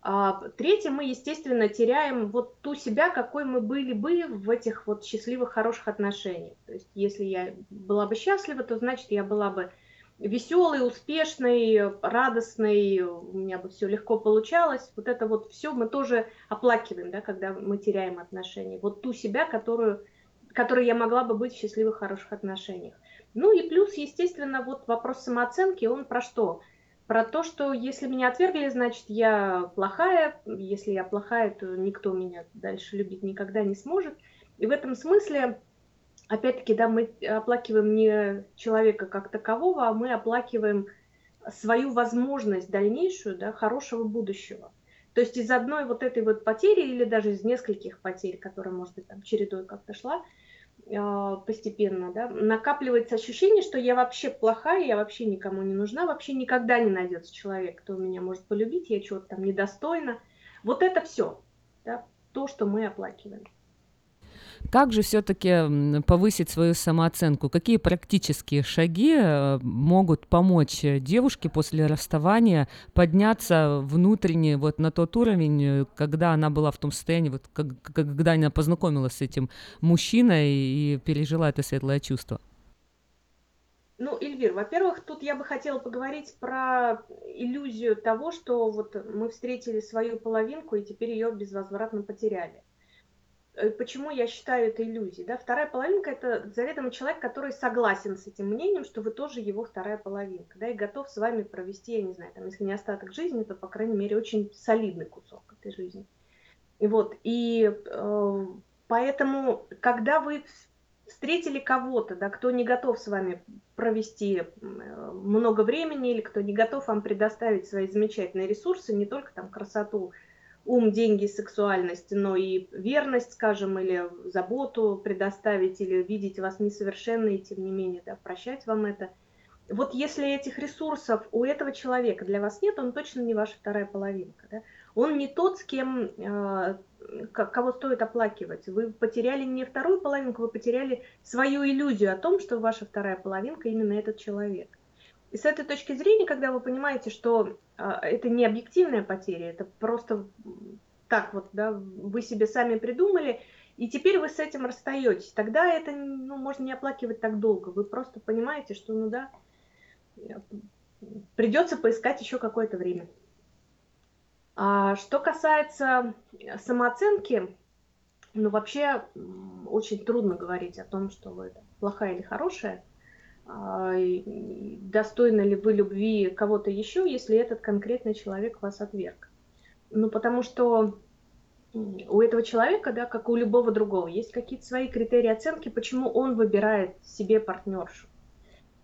А третье, мы, естественно, теряем вот ту себя, какой мы были бы в этих вот счастливых, хороших отношениях. То есть если я была бы счастлива, то значит я была бы веселый, успешный, радостный, у меня бы все легко получалось. Вот это вот все мы тоже оплакиваем, да, когда мы теряем отношения. Вот ту себя, которую, которой я могла бы быть в счастливых, хороших отношениях. Ну и плюс, естественно, вот вопрос самооценки, он про что? Про то, что если меня отвергли, значит, я плохая. Если я плохая, то никто меня дальше любить никогда не сможет. И в этом смысле опять-таки, да, мы оплакиваем не человека как такового, а мы оплакиваем свою возможность дальнейшую, да, хорошего будущего. То есть из одной вот этой вот потери или даже из нескольких потерь, которая, может быть, там чередой как-то шла э, постепенно, да, накапливается ощущение, что я вообще плохая, я вообще никому не нужна, вообще никогда не найдется человек, кто меня может полюбить, я чего-то там недостойна. Вот это все, да, то, что мы оплакиваем. Как же все-таки повысить свою самооценку? Какие практические шаги э, могут помочь девушке после расставания подняться внутренне вот на тот уровень, э, когда она была в том состоянии, вот как, когда она познакомилась с этим мужчиной и пережила это светлое чувство? Ну, Эльвир, во-первых, тут я бы хотела поговорить про иллюзию того, что вот мы встретили свою половинку и теперь ее безвозвратно потеряли. Э, почему я считаю это иллюзией. Да? Вторая половинка – это заведомо человек, который согласен с этим мнением, что вы тоже его вторая половинка, да, и готов с вами провести, я не знаю, там, если не остаток жизни, то, по крайней мере, очень солидный кусок этой жизни. И вот, и э, поэтому, когда вы встретили кого-то, да, кто не готов с вами провести много времени или кто не готов вам предоставить свои замечательные ресурсы, не только там красоту, ум, деньги, сексуальность, но и верность, скажем, или заботу предоставить, или видеть вас несовершенной, тем не менее, да, прощать вам это. Вот если этих ресурсов у этого человека для вас нет, он точно не ваша вторая половинка. Да? Он не тот, с кем, э, кого стоит оплакивать. Вы потеряли не вторую половинку, вы потеряли свою иллюзию о том, что ваша вторая половинка именно этот человек. И с этой точки зрения, когда вы понимаете, что это не объективная потеря, это просто так вот, да, вы себе сами придумали, и теперь вы с этим расстаетесь, тогда это ну, можно не оплакивать так долго. Вы просто понимаете, что ну да, придется поискать еще какое-то время. А что касается самооценки, ну вообще очень трудно говорить о том, что вы плохая или хорошая. А, достойны ли вы любви кого-то еще, если этот конкретный человек вас отверг. Ну, потому что у этого человека, да, как у любого другого, есть какие-то свои критерии оценки, почему он выбирает себе партнершу.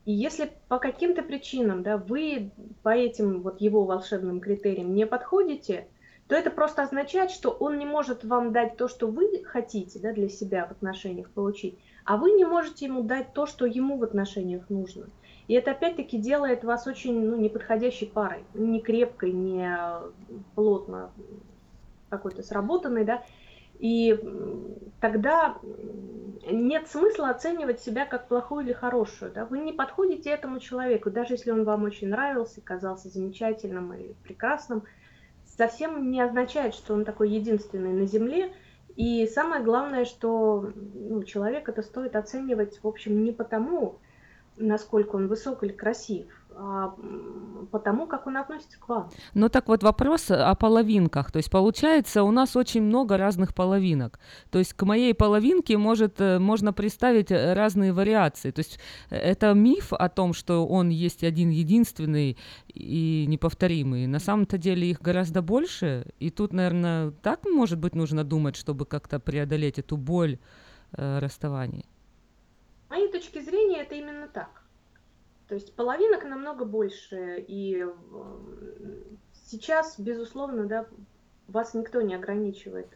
И если по каким-то причинам, да, вы по этим вот его волшебным критериям не подходите, то это просто означает, что он не может вам дать то, что вы хотите да, для себя в отношениях получить, а вы не можете ему дать то, что ему в отношениях нужно. И это опять-таки делает вас очень ну, неподходящей парой, не крепкой, не плотно какой-то сработанной, да, и тогда нет смысла оценивать себя как плохую или хорошую. Да? Вы не подходите этому человеку, даже если он вам очень нравился, казался замечательным и прекрасным, совсем не означает, что он такой единственный на Земле, и самое главное, что ну, человек это стоит оценивать, в общем, не потому, насколько он высок или красив, а потому, как он относится к вам. Ну так вот вопрос о половинках. То есть получается, у нас очень много разных половинок. То есть к моей половинке может, э, можно представить разные вариации. То есть это миф о том, что он есть один единственный и неповторимый. На самом-то деле их гораздо больше. И тут, наверное, так, может быть, нужно думать, чтобы как-то преодолеть эту боль э, расставания. С моей точки зрения, это именно так. То есть половинок намного больше, и сейчас, безусловно, да, вас никто не ограничивает.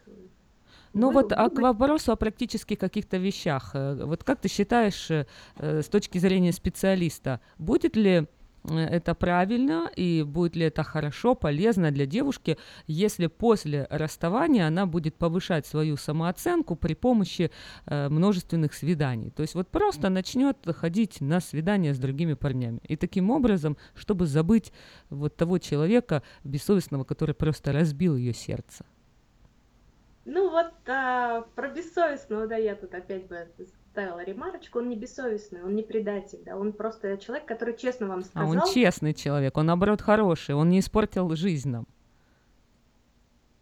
Ну вы, вот вы... а к вопросу о практически каких-то вещах. Э, вот как ты считаешь, э, с точки зрения специалиста, будет ли э, это правильно и будет ли это хорошо, полезно для девушки, если после расставания она будет повышать свою самооценку при помощи э, множественных свиданий. То есть вот просто начнет ходить на свидания с другими парнями. И таким образом, чтобы забыть вот того человека бессовестного, который просто разбил ее сердце. Ну вот а, про бессовестного, да, я тут опять бы ставила ремарочку, он не бессовестный, он не предатель, да, он просто человек, который честно вам сказал. А он честный человек, он наоборот хороший, он не испортил жизнь нам.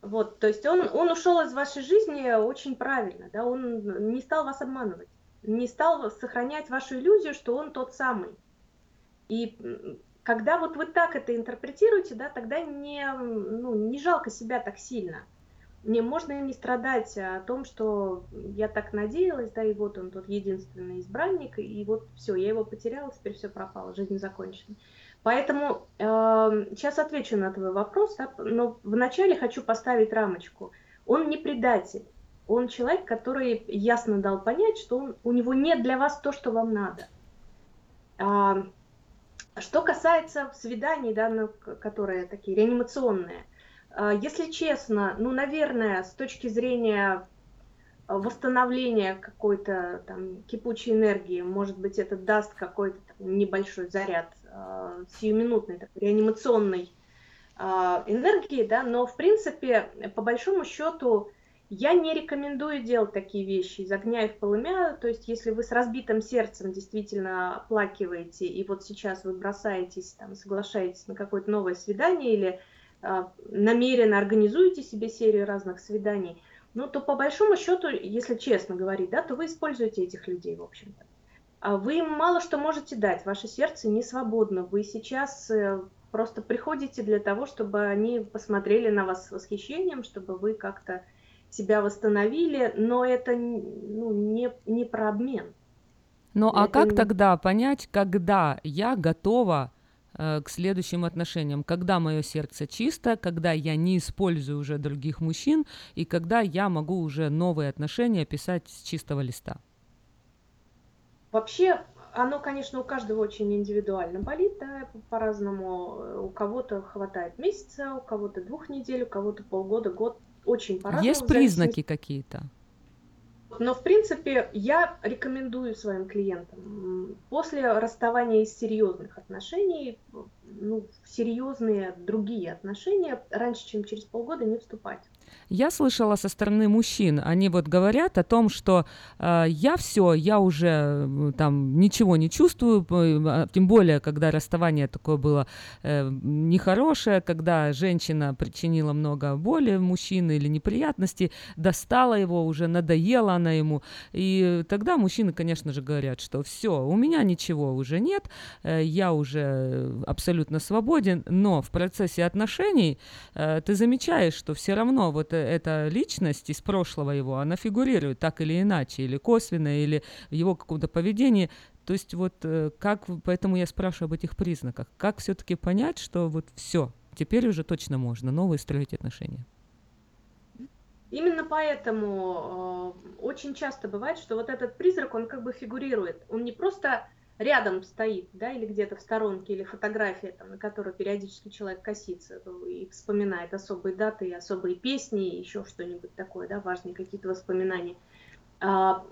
Вот, то есть он, он ушел из вашей жизни очень правильно, да, он не стал вас обманывать, не стал сохранять вашу иллюзию, что он тот самый. И когда вот вы так это интерпретируете, да, тогда не, ну, не жалко себя так сильно – не можно не страдать о том, что я так надеялась, да, и вот он тот единственный избранник, и вот все, я его потеряла, теперь все пропало, жизнь закончена. Поэтому э, сейчас отвечу на твой вопрос, да, но вначале хочу поставить рамочку. Он не предатель, он человек, который ясно дал понять, что он, у него нет для вас то, что вам надо. А, что касается свиданий, да, ну, которые такие реанимационные, а, если честно, ну, наверное, с точки зрения а, восстановления какой-то там кипучей энергии, может быть, это даст какой-то небольшой заряд э, сиюминутной, такой, реанимационной э, энергии, да, но, в принципе, по большому счету, я не рекомендую делать такие вещи из огня и в полымя, то есть если вы с разбитым сердцем действительно оплакиваете, и вот сейчас вы бросаетесь, там, соглашаетесь на какое-то новое свидание или а, намеренно организуете себе серию разных свиданий, ну, то по большому счету, если честно говорить, да, то вы используете этих людей, в общем-то. А вы им мало что можете дать, ваше сердце не свободно. Вы сейчас э, просто приходите для того, чтобы они посмотрели на вас с восхищением, чтобы вы как-то себя восстановили, но это ну, не, не про обмен. Ну а как не... тогда понять, когда я готова к следующим отношениям, когда мое сердце чисто, когда я не использую уже других мужчин и когда я могу уже новые отношения писать с чистого листа. Вообще, оно, конечно, у каждого очень индивидуально болит, да, по-разному. У кого-то хватает месяца, у кого-то двух недель, у кого-то полгода, год. Очень по-разному. Есть признаки какие-то? Но, в принципе, я рекомендую своим клиентам после расставания из серьезных отношений, ну, серьезные другие отношения раньше, чем через полгода не вступать. Я слышала со стороны мужчин, они вот говорят о том, что э, я все, я уже э, там ничего не чувствую, э, тем более, когда расставание такое было э, нехорошее, когда женщина причинила много боли мужчине или неприятностей, достала его, уже надоела она ему, и тогда мужчины, конечно же, говорят, что все, у меня ничего уже нет, э, я уже абсолютно свободен, но в процессе отношений э, ты замечаешь, что все равно вот эта личность из прошлого его, она фигурирует так или иначе, или косвенно, или в его каком-то поведении. То есть вот э, как, поэтому я спрашиваю об этих признаках. Как все-таки понять, что вот все, теперь уже точно можно новые строить отношения? Именно поэтому э, очень часто бывает, что вот этот призрак, он как бы фигурирует. Он не просто рядом стоит, да, или где-то в сторонке, или фотография, там, на которую периодически человек косится и вспоминает особые даты, и особые песни, и еще что-нибудь такое, да, важные какие-то воспоминания. А,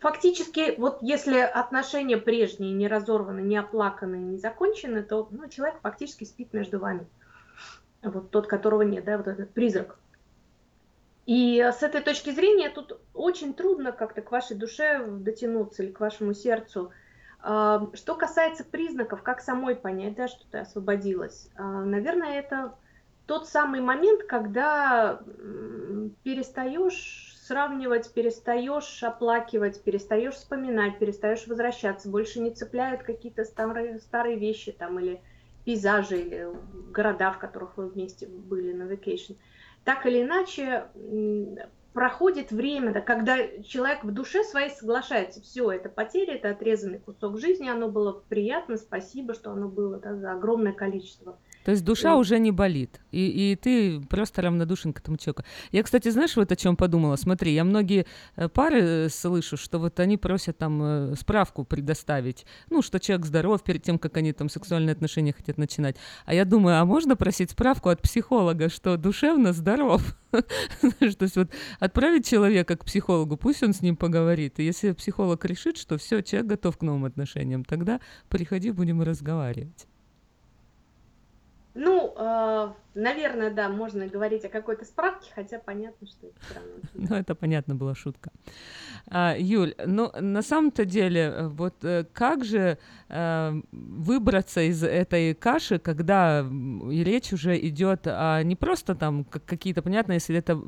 фактически, вот если отношения прежние не разорваны, не оплаканы, не закончены, то ну, человек фактически спит между вами. Вот тот, которого нет, да, вот этот призрак. И с этой точки зрения тут очень трудно как-то к вашей душе дотянуться или к вашему сердцу. А, что касается признаков, как самой понять, да, что ты освободилась, а, наверное, это тот самый момент, когда перестаешь сравнивать, перестаешь оплакивать, перестаешь вспоминать, перестаешь возвращаться, больше не цепляют какие-то старые, старые вещи там или пейзажи, или города, в которых вы вместе были на vacation так или иначе проходит время, да, когда человек в душе своей соглашается, все, это потеря, это отрезанный кусок жизни, оно было приятно, спасибо, что оно было да, за огромное количество То есть душа уже не болит, и, и ты просто равнодушен к этому человеку. Я, кстати, знаешь, вот о чем подумала? Смотри, я многие э, пары э, слышу, что вот они просят там э, справку предоставить, ну, что человек здоров перед тем, как они там сексуальные отношения хотят начинать. А я думаю, а можно просить справку от психолога, что душевно здоров? То есть вот отправить человека к психологу, пусть он с ним поговорит. И если психолог решит, что все, человек готов к новым отношениям, тогда приходи, будем разговаривать. Ну, э, наверное, да, можно говорить о какой-то справке, хотя понятно, что это все. Ну, это понятно, была шутка. А, Юль, ну, на самом-то деле, вот э, как же э, выбраться из этой каши, когда речь уже идет о не просто там какие-то, понятно, если это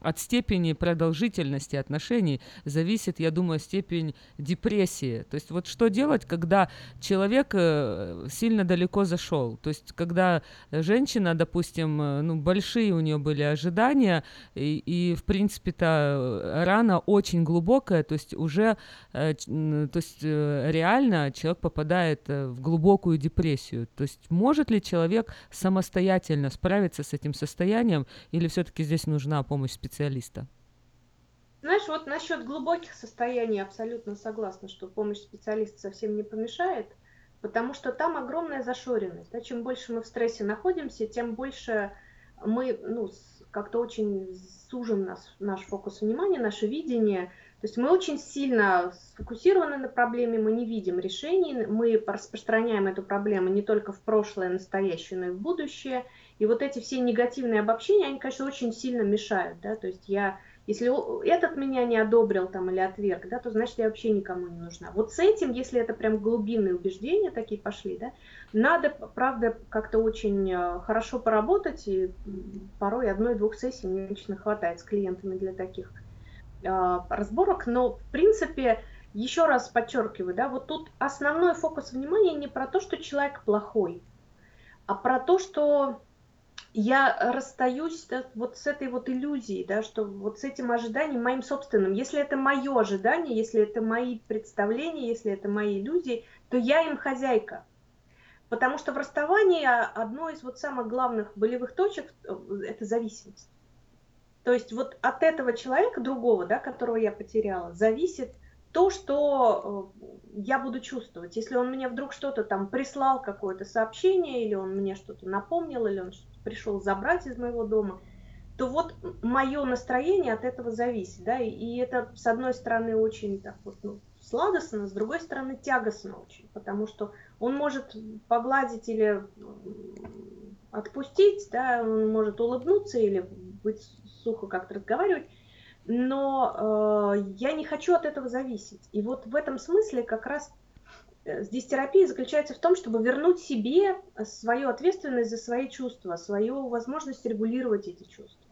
от степени продолжительности отношений зависит, я думаю, степень депрессии. То есть вот что делать, когда человек э, сильно далеко зашел? То есть когда женщина, допустим, э, ну, большие у нее были ожидания, и, и в принципе-то рана очень глубокая, то есть уже, э, то есть реально человек попадает в глубокую депрессию. То есть может ли человек самостоятельно справиться с этим состоянием, или все-таки здесь нужна помощь специалиста? Специалиста? Знаешь, вот насчет глубоких состояний абсолютно согласна, что помощь специалиста совсем не помешает, потому что там огромная зашоренность. Да? Чем больше мы в стрессе находимся, тем больше мы ну, как-то очень сужен нас, наш фокус внимания, наше видение. То есть мы очень сильно сфокусированы на проблеме, мы не видим решений, мы распространяем эту проблему не только в прошлое, настоящее, но и в будущее. И вот эти все негативные обобщения, они, конечно, очень сильно мешают, да, то есть я, если этот меня не одобрил там или отверг, да, то значит я вообще никому не нужна. Вот с этим, если это прям глубинные убеждения такие пошли, да, надо, правда, как-то очень э, хорошо поработать, и порой одной-двух сессий мне лично хватает с клиентами для таких э, разборок, но, в принципе, еще раз подчеркиваю, да, вот тут основной фокус внимания не про то, что человек плохой, а про то, что я расстаюсь да, вот с этой вот иллюзией, да, что вот с этим ожиданием моим собственным. Если это мое ожидание, если это мои представления, если это мои иллюзии, то я им хозяйка. Потому что в расставании одно из вот самых главных болевых точек э, – это зависимость. То есть вот от этого человека, другого, да, которого я потеряла, зависит то, что э, я буду чувствовать. Если он мне вдруг что-то там прислал, какое-то сообщение, или он мне что-то напомнил, или он пришел забрать из моего дома, то вот мое настроение от этого зависит, да, и, это, с одной стороны, очень так вот, ну, сладостно, с другой стороны, тягостно очень, потому что он может погладить или отпустить, да, он может улыбнуться или быть сухо как-то разговаривать, но э, я не хочу от этого зависеть. И вот в этом смысле как раз здесь терапия заключается в том, чтобы вернуть себе свою ответственность за свои чувства, свою возможность регулировать эти чувства.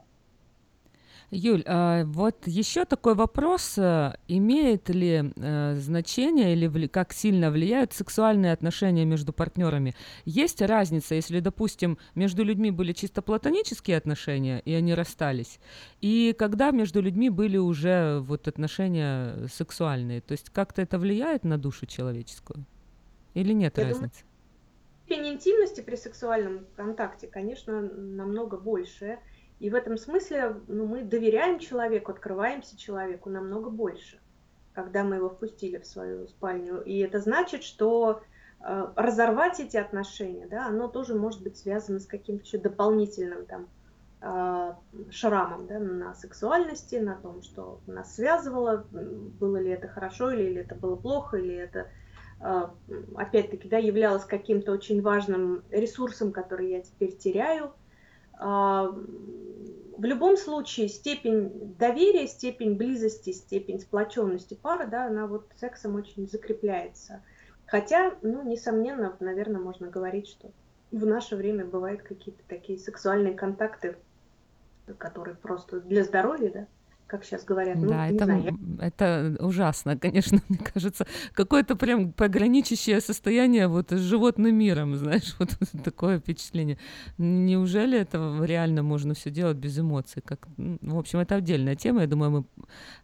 Юль, а вот еще такой вопрос. Э, имеет ли э, значение или вли- как сильно влияют сексуальные отношения между партнерами? Есть разница, если, допустим, между людьми были чисто платонические отношения, и они расстались, и когда между людьми были уже вот отношения сексуальные? То есть как-то это влияет на душу человеческую? Или нет Я разницы? Думаю, степень интимности при сексуальном контакте, конечно, намного больше. И в этом смысле ну, мы доверяем человеку, открываемся человеку намного больше, когда мы его впустили в свою спальню. И это значит, что э, разорвать эти отношения, да, оно тоже может быть связано с каким-то еще дополнительным там э, шрамом да, на сексуальности, на том, что нас связывало, было ли это хорошо, или, или это было плохо, или это э, опять-таки да, являлось каким-то очень важным ресурсом, который я теперь теряю. А, в любом случае степень доверия, степень близости, степень сплоченности пары, да, она вот сексом очень закрепляется. Хотя, ну, несомненно, наверное, можно говорить, что в наше время бывают какие-то такие сексуальные контакты, которые просто для здоровья, да, как сейчас говорят. Ну, Да, это, знаю, это ужасно, конечно, мне кажется. Какое-то прям пограничащее состояние вот с животным миром, знаешь, вот такое впечатление. Неужели это реально можно все делать без эмоций? Как, в общем, это отдельная тема, я думаю, мы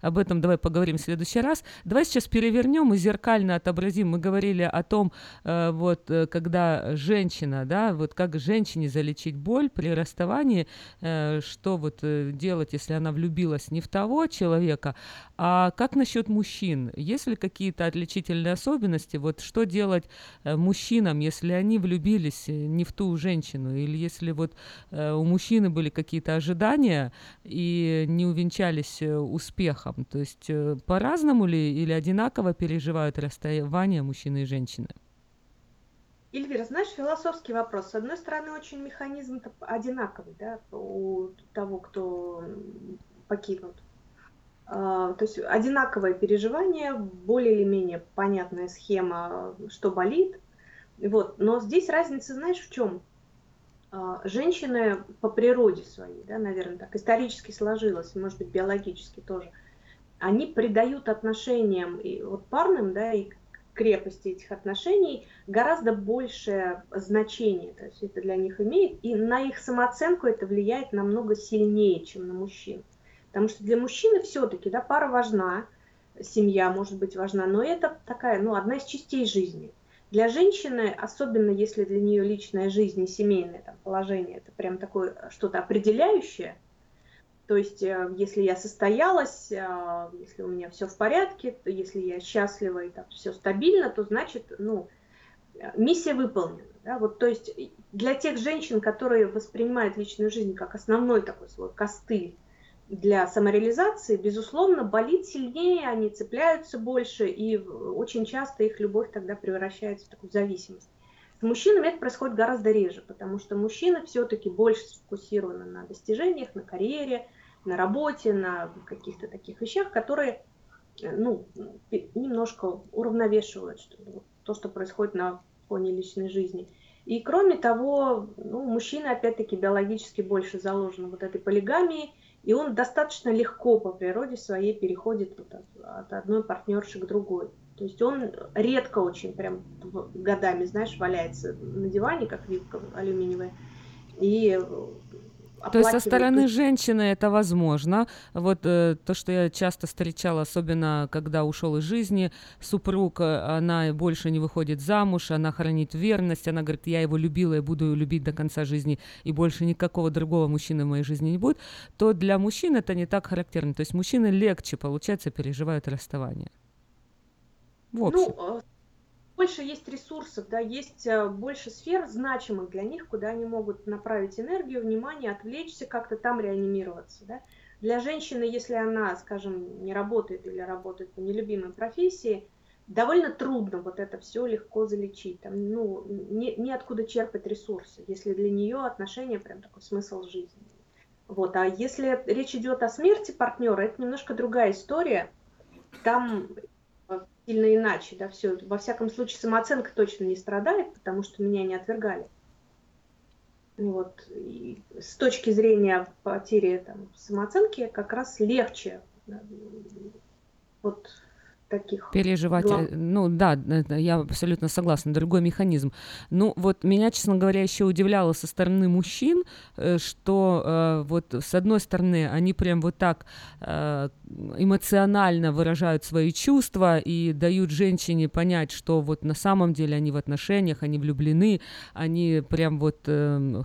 об этом давай поговорим в следующий раз. Давай сейчас перевернем и зеркально отобразим. Мы говорили о том, э, вот, э, когда женщина, да, вот как женщине залечить боль при расставании, э, что вот делать, если она влюбилась не в того человека, а как насчет мужчин? Есть ли какие-то отличительные особенности? Вот что делать э, мужчинам, если они влюбились э, не в ту женщину, или если вот э, у мужчины были какие-то ожидания и не увенчались успехом? То есть по-разному ли или одинаково переживают расставание мужчины и женщины? Эльвира, знаешь, философский вопрос. С одной стороны, очень механизм одинаковый, да, у того, кто покинут. А, То есть одинаковое переживание, более или менее понятная схема, что болит. Вот. Но здесь разница, знаешь, в чем? А, Женщины по природе своей, да, наверное, так исторически сложилось, может быть, биологически тоже, они придают отношениям и вот парным, да, и крепости этих отношений гораздо большее значение, то есть это для них имеет, и на их самооценку это влияет намного сильнее, чем на мужчин. Потому что для мужчины все-таки, да, пара важна, семья может быть важна, но это такая, ну, одна из частей жизни. Для женщины, особенно если для нее личная жизнь и семейное там, положение, это прям такое что-то определяющее, то есть, э, если я состоялась, э, если у меня все в порядке, то если я счастлива и там все стабильно, то значит, ну, э, миссия выполнена. Да? Вот, то есть для тех женщин, которые воспринимают личную жизнь как основной такой свой костыль для самореализации, безусловно, болит сильнее, они цепляются больше, и очень часто их любовь тогда превращается в такую зависимость. С мужчинами это происходит гораздо реже, потому что мужчины все-таки больше сфокусированы на достижениях, на карьере, на работе, на каких-то таких вещах, которые э, ну, немножко уравновешивают что- то, что происходит на фоне личной жизни. И кроме того, ну, мужчина опять-таки биологически больше заложен вот этой полигамией, и он достаточно легко по природе своей переходит вот от, от одной партнерши к другой. То есть он редко очень прям годами, знаешь, валяется на диване, как вилка алюминиевая, и То есть со стороны женщины это возможно. Вот э, то, что я часто встречала, особенно когда ушел из жизни супруг, э, она больше не выходит замуж, она хранит верность, она говорит, я его любила и буду его любить до конца жизни, и больше никакого другого мужчины в моей жизни не будет, то для мужчин это не так характерно. То есть мужчины легче, получается, переживают расставание. В общем. Ну, больше есть ресурсов, да, есть э, больше сфер значимых для них, куда они могут направить энергию, внимание, отвлечься, как-то там реанимироваться, да. Для женщины, если она, скажем, не работает или работает по нелюбимой профессии, довольно трудно вот это все легко залечить. Там, ну, не, неоткуда черпать ресурсы, если для нее отношения прям такой смысл жизни. Вот. А если речь идет о смерти партнера, это немножко другая история. Там сильно иначе, да, все. Во всяком случае, самооценка точно не страдает, потому что меня не отвергали. Вот. И с точки зрения потери там, самооценки как раз легче вот таких переживать. глав- э, Ну да, я абсолютно согласна, другой механизм. Ну вот меня, честно говоря, еще удивляло со стороны мужчин, э, что э, вот с одной стороны они прям вот так эмоционально выражают свои чувства и дают женщине понять, что вот на самом деле они в отношениях, они влюблены, они прям вот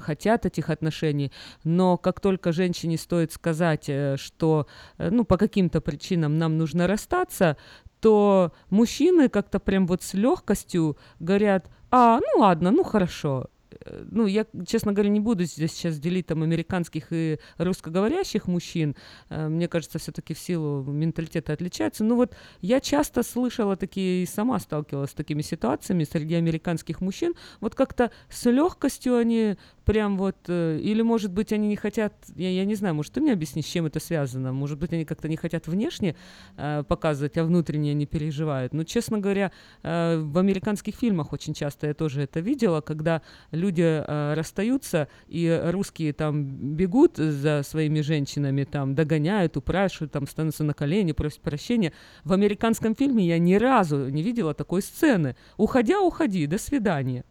хотят этих отношений, но как только женщине стоит сказать, что ну по каким-то причинам нам нужно расстаться, то мужчины как-то прям вот с легкостью говорят, а, ну ладно, ну хорошо. Э, Ну, я, честно говоря, не буду здесь сейчас делить там американских и русскоговорящих мужчин. Э, Мне кажется, все-таки в силу менталитета отличаются. Ну вот я часто слышала такие, и сама сталкивалась с такими ситуациями среди американских мужчин. Вот как-то с легкостью они прям вот, э, или может быть они не хотят, я, я не знаю, может ты мне объясни, с чем это связано, может быть они как-то не хотят внешне э, показывать, а внутренне не переживают. Но, честно говоря, э, в американских фильмах очень часто я тоже это видела, когда люди э, расстаются, и русские там бегут за своими женщинами, там догоняют, упрашивают, там становятся на колени, просят прощения. В американском фильме я ни разу не видела такой сцены. Уходя, уходи, до свидания.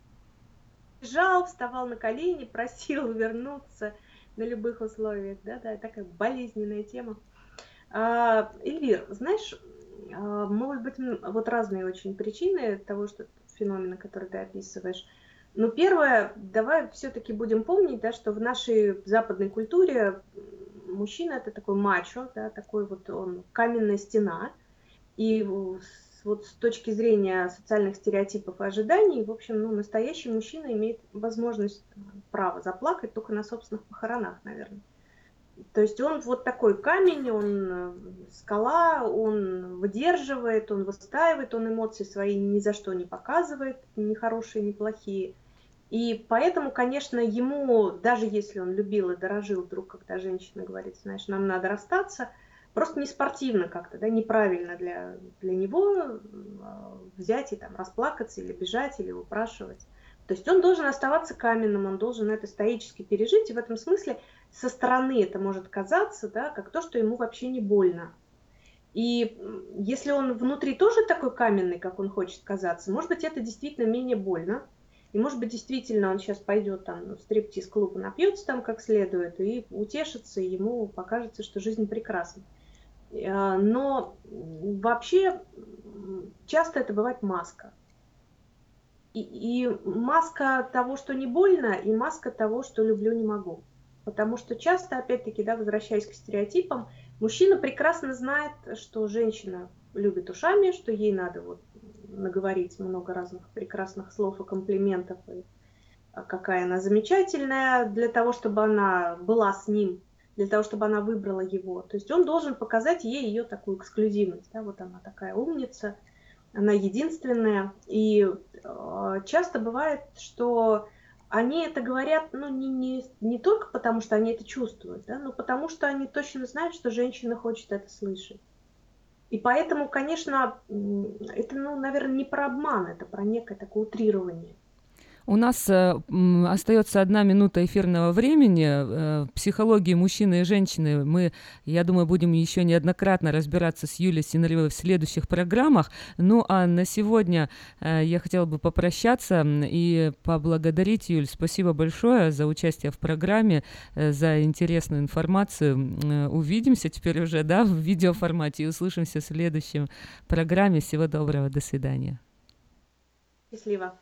Бежал, вставал на колени, просил вернуться на любых условиях. Да, да, такая болезненная тема. А, Эльвир, знаешь, а, может быть, вот разные очень причины того, что феномена, который ты описываешь. Но первое, давай все-таки будем помнить, да, что в нашей западной культуре мужчина это такой мачо, да, такой вот он каменная стена. И вот с точки зрения социальных стереотипов и ожиданий, в общем, ну, настоящий мужчина имеет возможность, право заплакать только на собственных похоронах, наверное. То есть он вот такой камень, он э, скала, он выдерживает, он выстаивает, он эмоции свои ни за что не показывает, ни хорошие, ни плохие. И поэтому, конечно, ему, даже если он любил и дорожил вдруг, когда женщина говорит, знаешь, нам надо расстаться, просто не спортивно как-то, да, неправильно для, для него э, взять и там расплакаться или бежать, или упрашивать. То есть он должен оставаться каменным, он должен это стоически пережить, и в этом смысле со стороны это может казаться, да, как то, что ему вообще не больно. И если он внутри тоже такой каменный, как он хочет казаться, может быть, это действительно менее больно. И может быть, действительно, он сейчас пойдет там в стриптиз-клуб и напьется там как следует, и утешится, и ему покажется, что жизнь прекрасна. А, но вообще часто это бывает маска. И, и маска того, что не больно, и маска того, что люблю, не могу. Потому что часто, опять-таки, да, возвращаясь к стереотипам, мужчина прекрасно знает, что женщина любит ушами, что ей надо вот наговорить много разных прекрасных слов и комплиментов, и а, какая она замечательная, для того, чтобы она была с ним, для того, чтобы она выбрала его. То есть он должен показать ей ее такую эксклюзивность. Да? Вот она такая умница, она единственная. И э, часто бывает, что они это говорят, ну, не, не, не только потому, что они это чувствуют, да, но потому что они точно знают, что женщина хочет это слышать. И поэтому, конечно, это, ну, наверное, не про обман, это про некое такое утрирование. У нас э, остается одна минута эфирного времени. Э, психологии мужчины и женщины мы, я думаю, будем еще неоднократно разбираться с Юлией Синаревой в следующих программах. Ну а на сегодня э, я хотела бы попрощаться и поблагодарить Юль. Спасибо большое за участие в программе, э, за интересную информацию. Э, увидимся теперь уже да, в видеоформате и услышимся в следующем программе. Всего доброго, до свидания. Счастливо.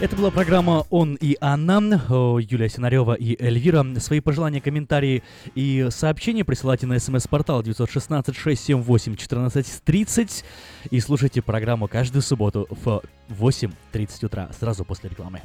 Это была программа «Он и Анна», Юлия Синарева и Эльвира. Свои пожелания, комментарии и сообщения присылайте на смс-портал 916-678-1430 и слушайте программу каждую субботу в 8.30 утра, сразу после рекламы.